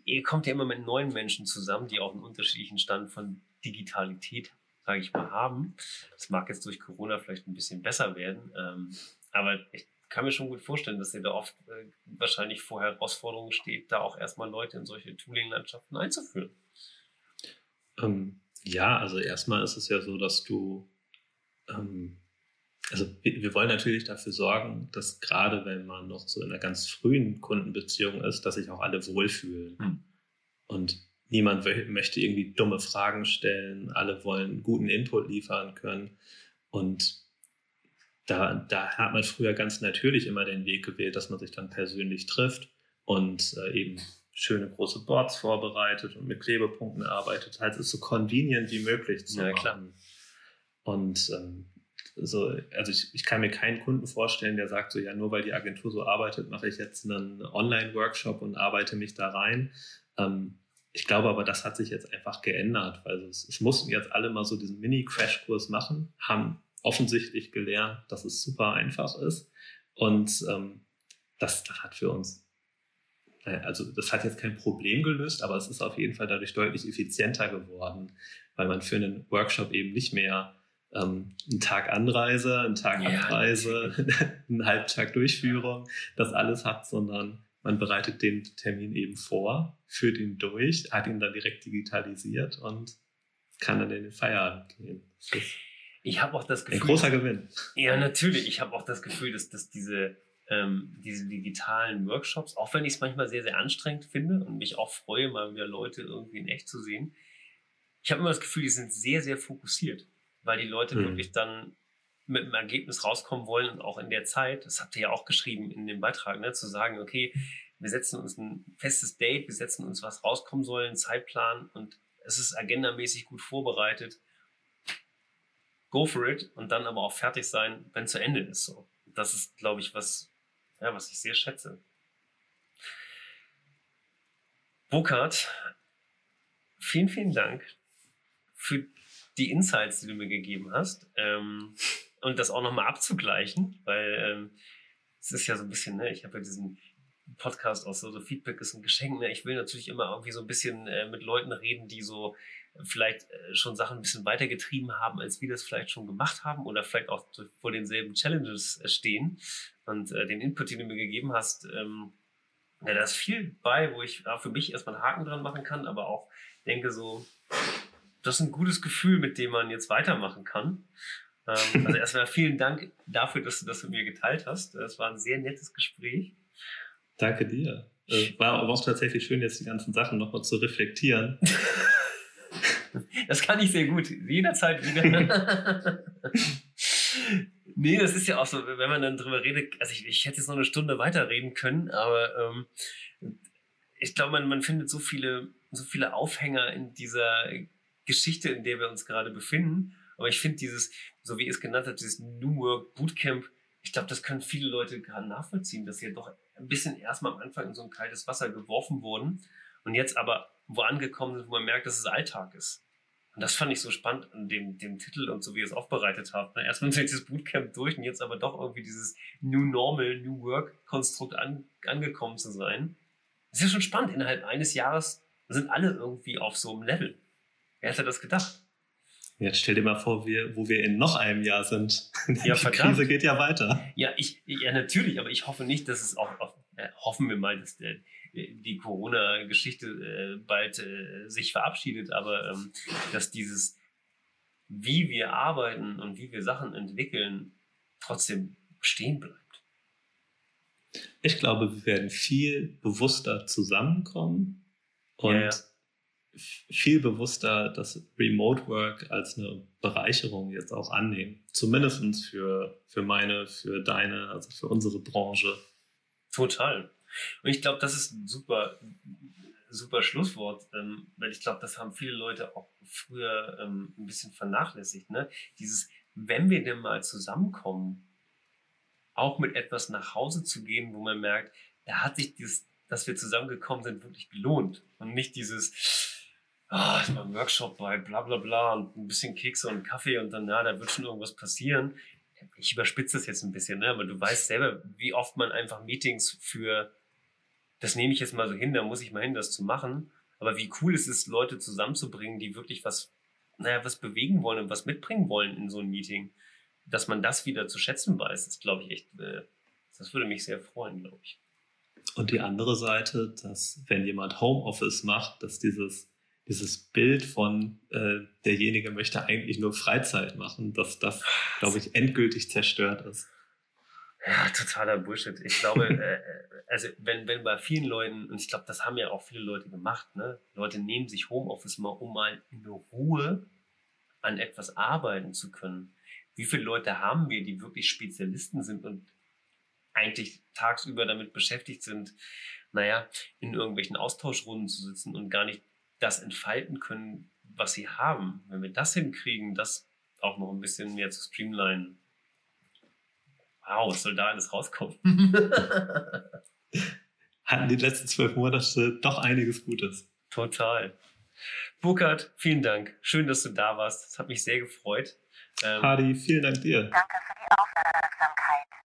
Ihr kommt ja immer mit neuen Menschen zusammen, die auch einen unterschiedlichen Stand von Digitalität, sage ich mal, haben. Das mag jetzt durch Corona vielleicht ein bisschen besser werden, ähm, aber ich kann mir schon gut vorstellen, dass ihr da oft äh, wahrscheinlich vor Herausforderungen steht, da auch erstmal Leute in solche Tooling-Landschaften einzuführen. Ähm, ja, also erstmal ist es ja so, dass du, ähm, also wir, wir wollen natürlich dafür sorgen, dass gerade wenn man noch so in einer ganz frühen Kundenbeziehung ist, dass sich auch alle wohlfühlen. Hm. Und niemand möchte irgendwie dumme Fragen stellen, alle wollen guten Input liefern können. Und da, da hat man früher ganz natürlich immer den Weg gewählt, dass man sich dann persönlich trifft und äh, eben schöne große Boards vorbereitet und mit Klebepunkten arbeitet. Halt es so convenient wie möglich zu Ja, machen. klar. Und ähm, so, also ich, ich kann mir keinen Kunden vorstellen, der sagt so, ja, nur weil die Agentur so arbeitet, mache ich jetzt einen Online-Workshop und arbeite mich da rein. Ähm, ich glaube aber, das hat sich jetzt einfach geändert, weil es, es mussten jetzt alle mal so diesen Mini-Crash-Kurs machen, haben offensichtlich gelernt, dass es super einfach ist. Und ähm, das, das hat für uns, naja, also das hat jetzt kein Problem gelöst, aber es ist auf jeden Fall dadurch deutlich effizienter geworden, weil man für einen Workshop eben nicht mehr ähm, einen Tag Anreise, einen Tag Ja, Abreise, einen Halbtag Durchführung, das alles hat, sondern man bereitet den Termin eben vor, führt ihn durch, hat ihn dann direkt digitalisiert und kann dann in den Feierabend gehen. Ich habe auch das ein Gefühl. großer Gewinn. Ja, natürlich. Ich habe auch das Gefühl, dass, dass diese, ähm, diese digitalen Workshops, auch wenn ich es manchmal sehr, sehr anstrengend finde und mich auch freue, mal wieder Leute irgendwie in echt zu sehen, ich habe immer das Gefühl, die sind sehr, sehr fokussiert, weil die Leute Mhm. wirklich dann mit einem Ergebnis rauskommen wollen und auch in der Zeit, das habt ihr ja auch geschrieben in dem Beitrag, ne, zu sagen, okay, wir setzen uns ein festes Date, wir setzen uns, was rauskommen soll, einen Zeitplan und es ist agendamäßig gut vorbereitet go for it und dann aber auch fertig sein, wenn zu Ende ist. So. Das ist, glaube ich, was, ja, was ich sehr schätze. Burkhard, vielen, vielen Dank für die Insights, die du mir gegeben hast. Ähm, und das auch nochmal abzugleichen, weil ähm, es ist ja so ein bisschen, ne, ich habe ja diesen Podcast auch so, so Feedback ist ein Geschenk. Ne? Ich will natürlich immer irgendwie so ein bisschen äh, mit Leuten reden, die so vielleicht äh, schon Sachen ein bisschen weitergetrieben haben, als wir das vielleicht schon gemacht haben oder vielleicht auch vor denselben Challenges äh, stehen. Und äh, den Input, den du mir gegeben hast, ähm, ja, da ist viel bei, wo ich ja, für mich erstmal einen Haken dran machen kann, aber auch denke so, das ist ein gutes Gefühl, mit dem man jetzt weitermachen kann. Ähm, also erstmal vielen Dank dafür, dass du das mit mir geteilt hast. Das war ein sehr nettes Gespräch. Danke dir. Äh, War auch tatsächlich schön, jetzt die ganzen Sachen nochmal zu reflektieren. Das kann ich sehr gut. Jederzeit wieder. nee, das ist ja auch so, wenn man dann drüber redet. Also ich, ich hätte jetzt noch eine Stunde weiterreden können, aber ähm, ich glaube, man, man findet so viele, so viele Aufhänger in dieser Geschichte, in der wir uns gerade befinden. Aber ich finde dieses, so wie ihr es genannt habt, dieses New Work Bootcamp, ich glaube, das können viele Leute gerade nachvollziehen, dass sie ja doch ein bisschen erstmal am Anfang in so ein kaltes Wasser geworfen wurden und jetzt aber wo angekommen sind, wo man merkt, dass es Alltag ist. Und das fand ich so spannend an dem, dem Titel und so, wie ihr es aufbereitet habt. Ne? Erstmal durch das Bootcamp durch und jetzt aber doch irgendwie dieses New Normal, New Work-Konstrukt an, angekommen zu sein. Das ist ja schon spannend. Innerhalb eines Jahres sind alle irgendwie auf so einem Level. Wer hätte das gedacht? Jetzt stell dir mal vor, wir, wo wir in noch einem Jahr sind. Ja, die verdammt. Krise geht ja weiter. Ja, ich, ja, natürlich, aber ich hoffe nicht, dass es auch, auch äh, hoffen wir mal, dass der, die Corona-Geschichte äh, bald äh, sich verabschiedet, aber ähm, dass dieses, wie wir arbeiten und wie wir Sachen entwickeln, trotzdem stehen bleibt. Ich glaube, wir werden viel bewusster zusammenkommen und Ja, ja. Viel bewusster das Remote Work als eine Bereicherung jetzt auch annehmen. Zumindest für, für meine, für deine, also für unsere Branche. Total. Und ich glaube, das ist ein super, super Schlusswort, ähm, weil ich glaube, das haben viele Leute auch früher ähm, ein bisschen vernachlässigt. Ne? Dieses, wenn wir denn mal zusammenkommen, auch mit etwas nach Hause zu gehen, wo man merkt, da hat sich dieses, dass wir zusammengekommen sind, wirklich gelohnt. Und nicht dieses, ah, ist mal ein Workshop bei bla bla bla und ein bisschen Kekse und Kaffee und dann, ja, da wird schon irgendwas passieren. Ich überspitze das jetzt ein bisschen, ne? aber du weißt selber, wie oft man einfach Meetings für, das nehme ich jetzt mal so hin, da muss ich mal hin, das zu machen. Aber wie cool es ist, Leute zusammenzubringen, die wirklich was, naja, was bewegen wollen und was mitbringen wollen in so ein Meeting. Dass man das wieder zu schätzen weiß, ist, glaube ich, echt, äh, das würde mich sehr freuen, glaube ich. Und die andere Seite, dass wenn jemand Homeoffice macht, dass dieses, dieses Bild von äh, derjenige möchte eigentlich nur Freizeit machen, dass das, glaube ich, endgültig zerstört ist. Ja, totaler Bullshit. Ich glaube, äh, also wenn, wenn bei vielen Leuten, und ich glaube, das haben ja auch viele Leute gemacht, ne? Leute nehmen sich Homeoffice mal, um mal in Ruhe an etwas arbeiten zu können. Wie viele Leute haben wir, die wirklich Spezialisten sind und eigentlich tagsüber damit beschäftigt sind, naja, in irgendwelchen Austauschrunden zu sitzen und gar nicht das entfalten können, was sie haben. Wenn wir das hinkriegen, das auch noch ein bisschen mehr zu streamlinen, wow, was soll da alles rauskommen? Hatten die letzten zwölf Monate doch einiges Gutes. Total. Burkhard, vielen Dank. Schön, dass du da warst. Das hat mich sehr gefreut. Ähm, Hardy, vielen Dank dir. Danke für die Aufmerksamkeit.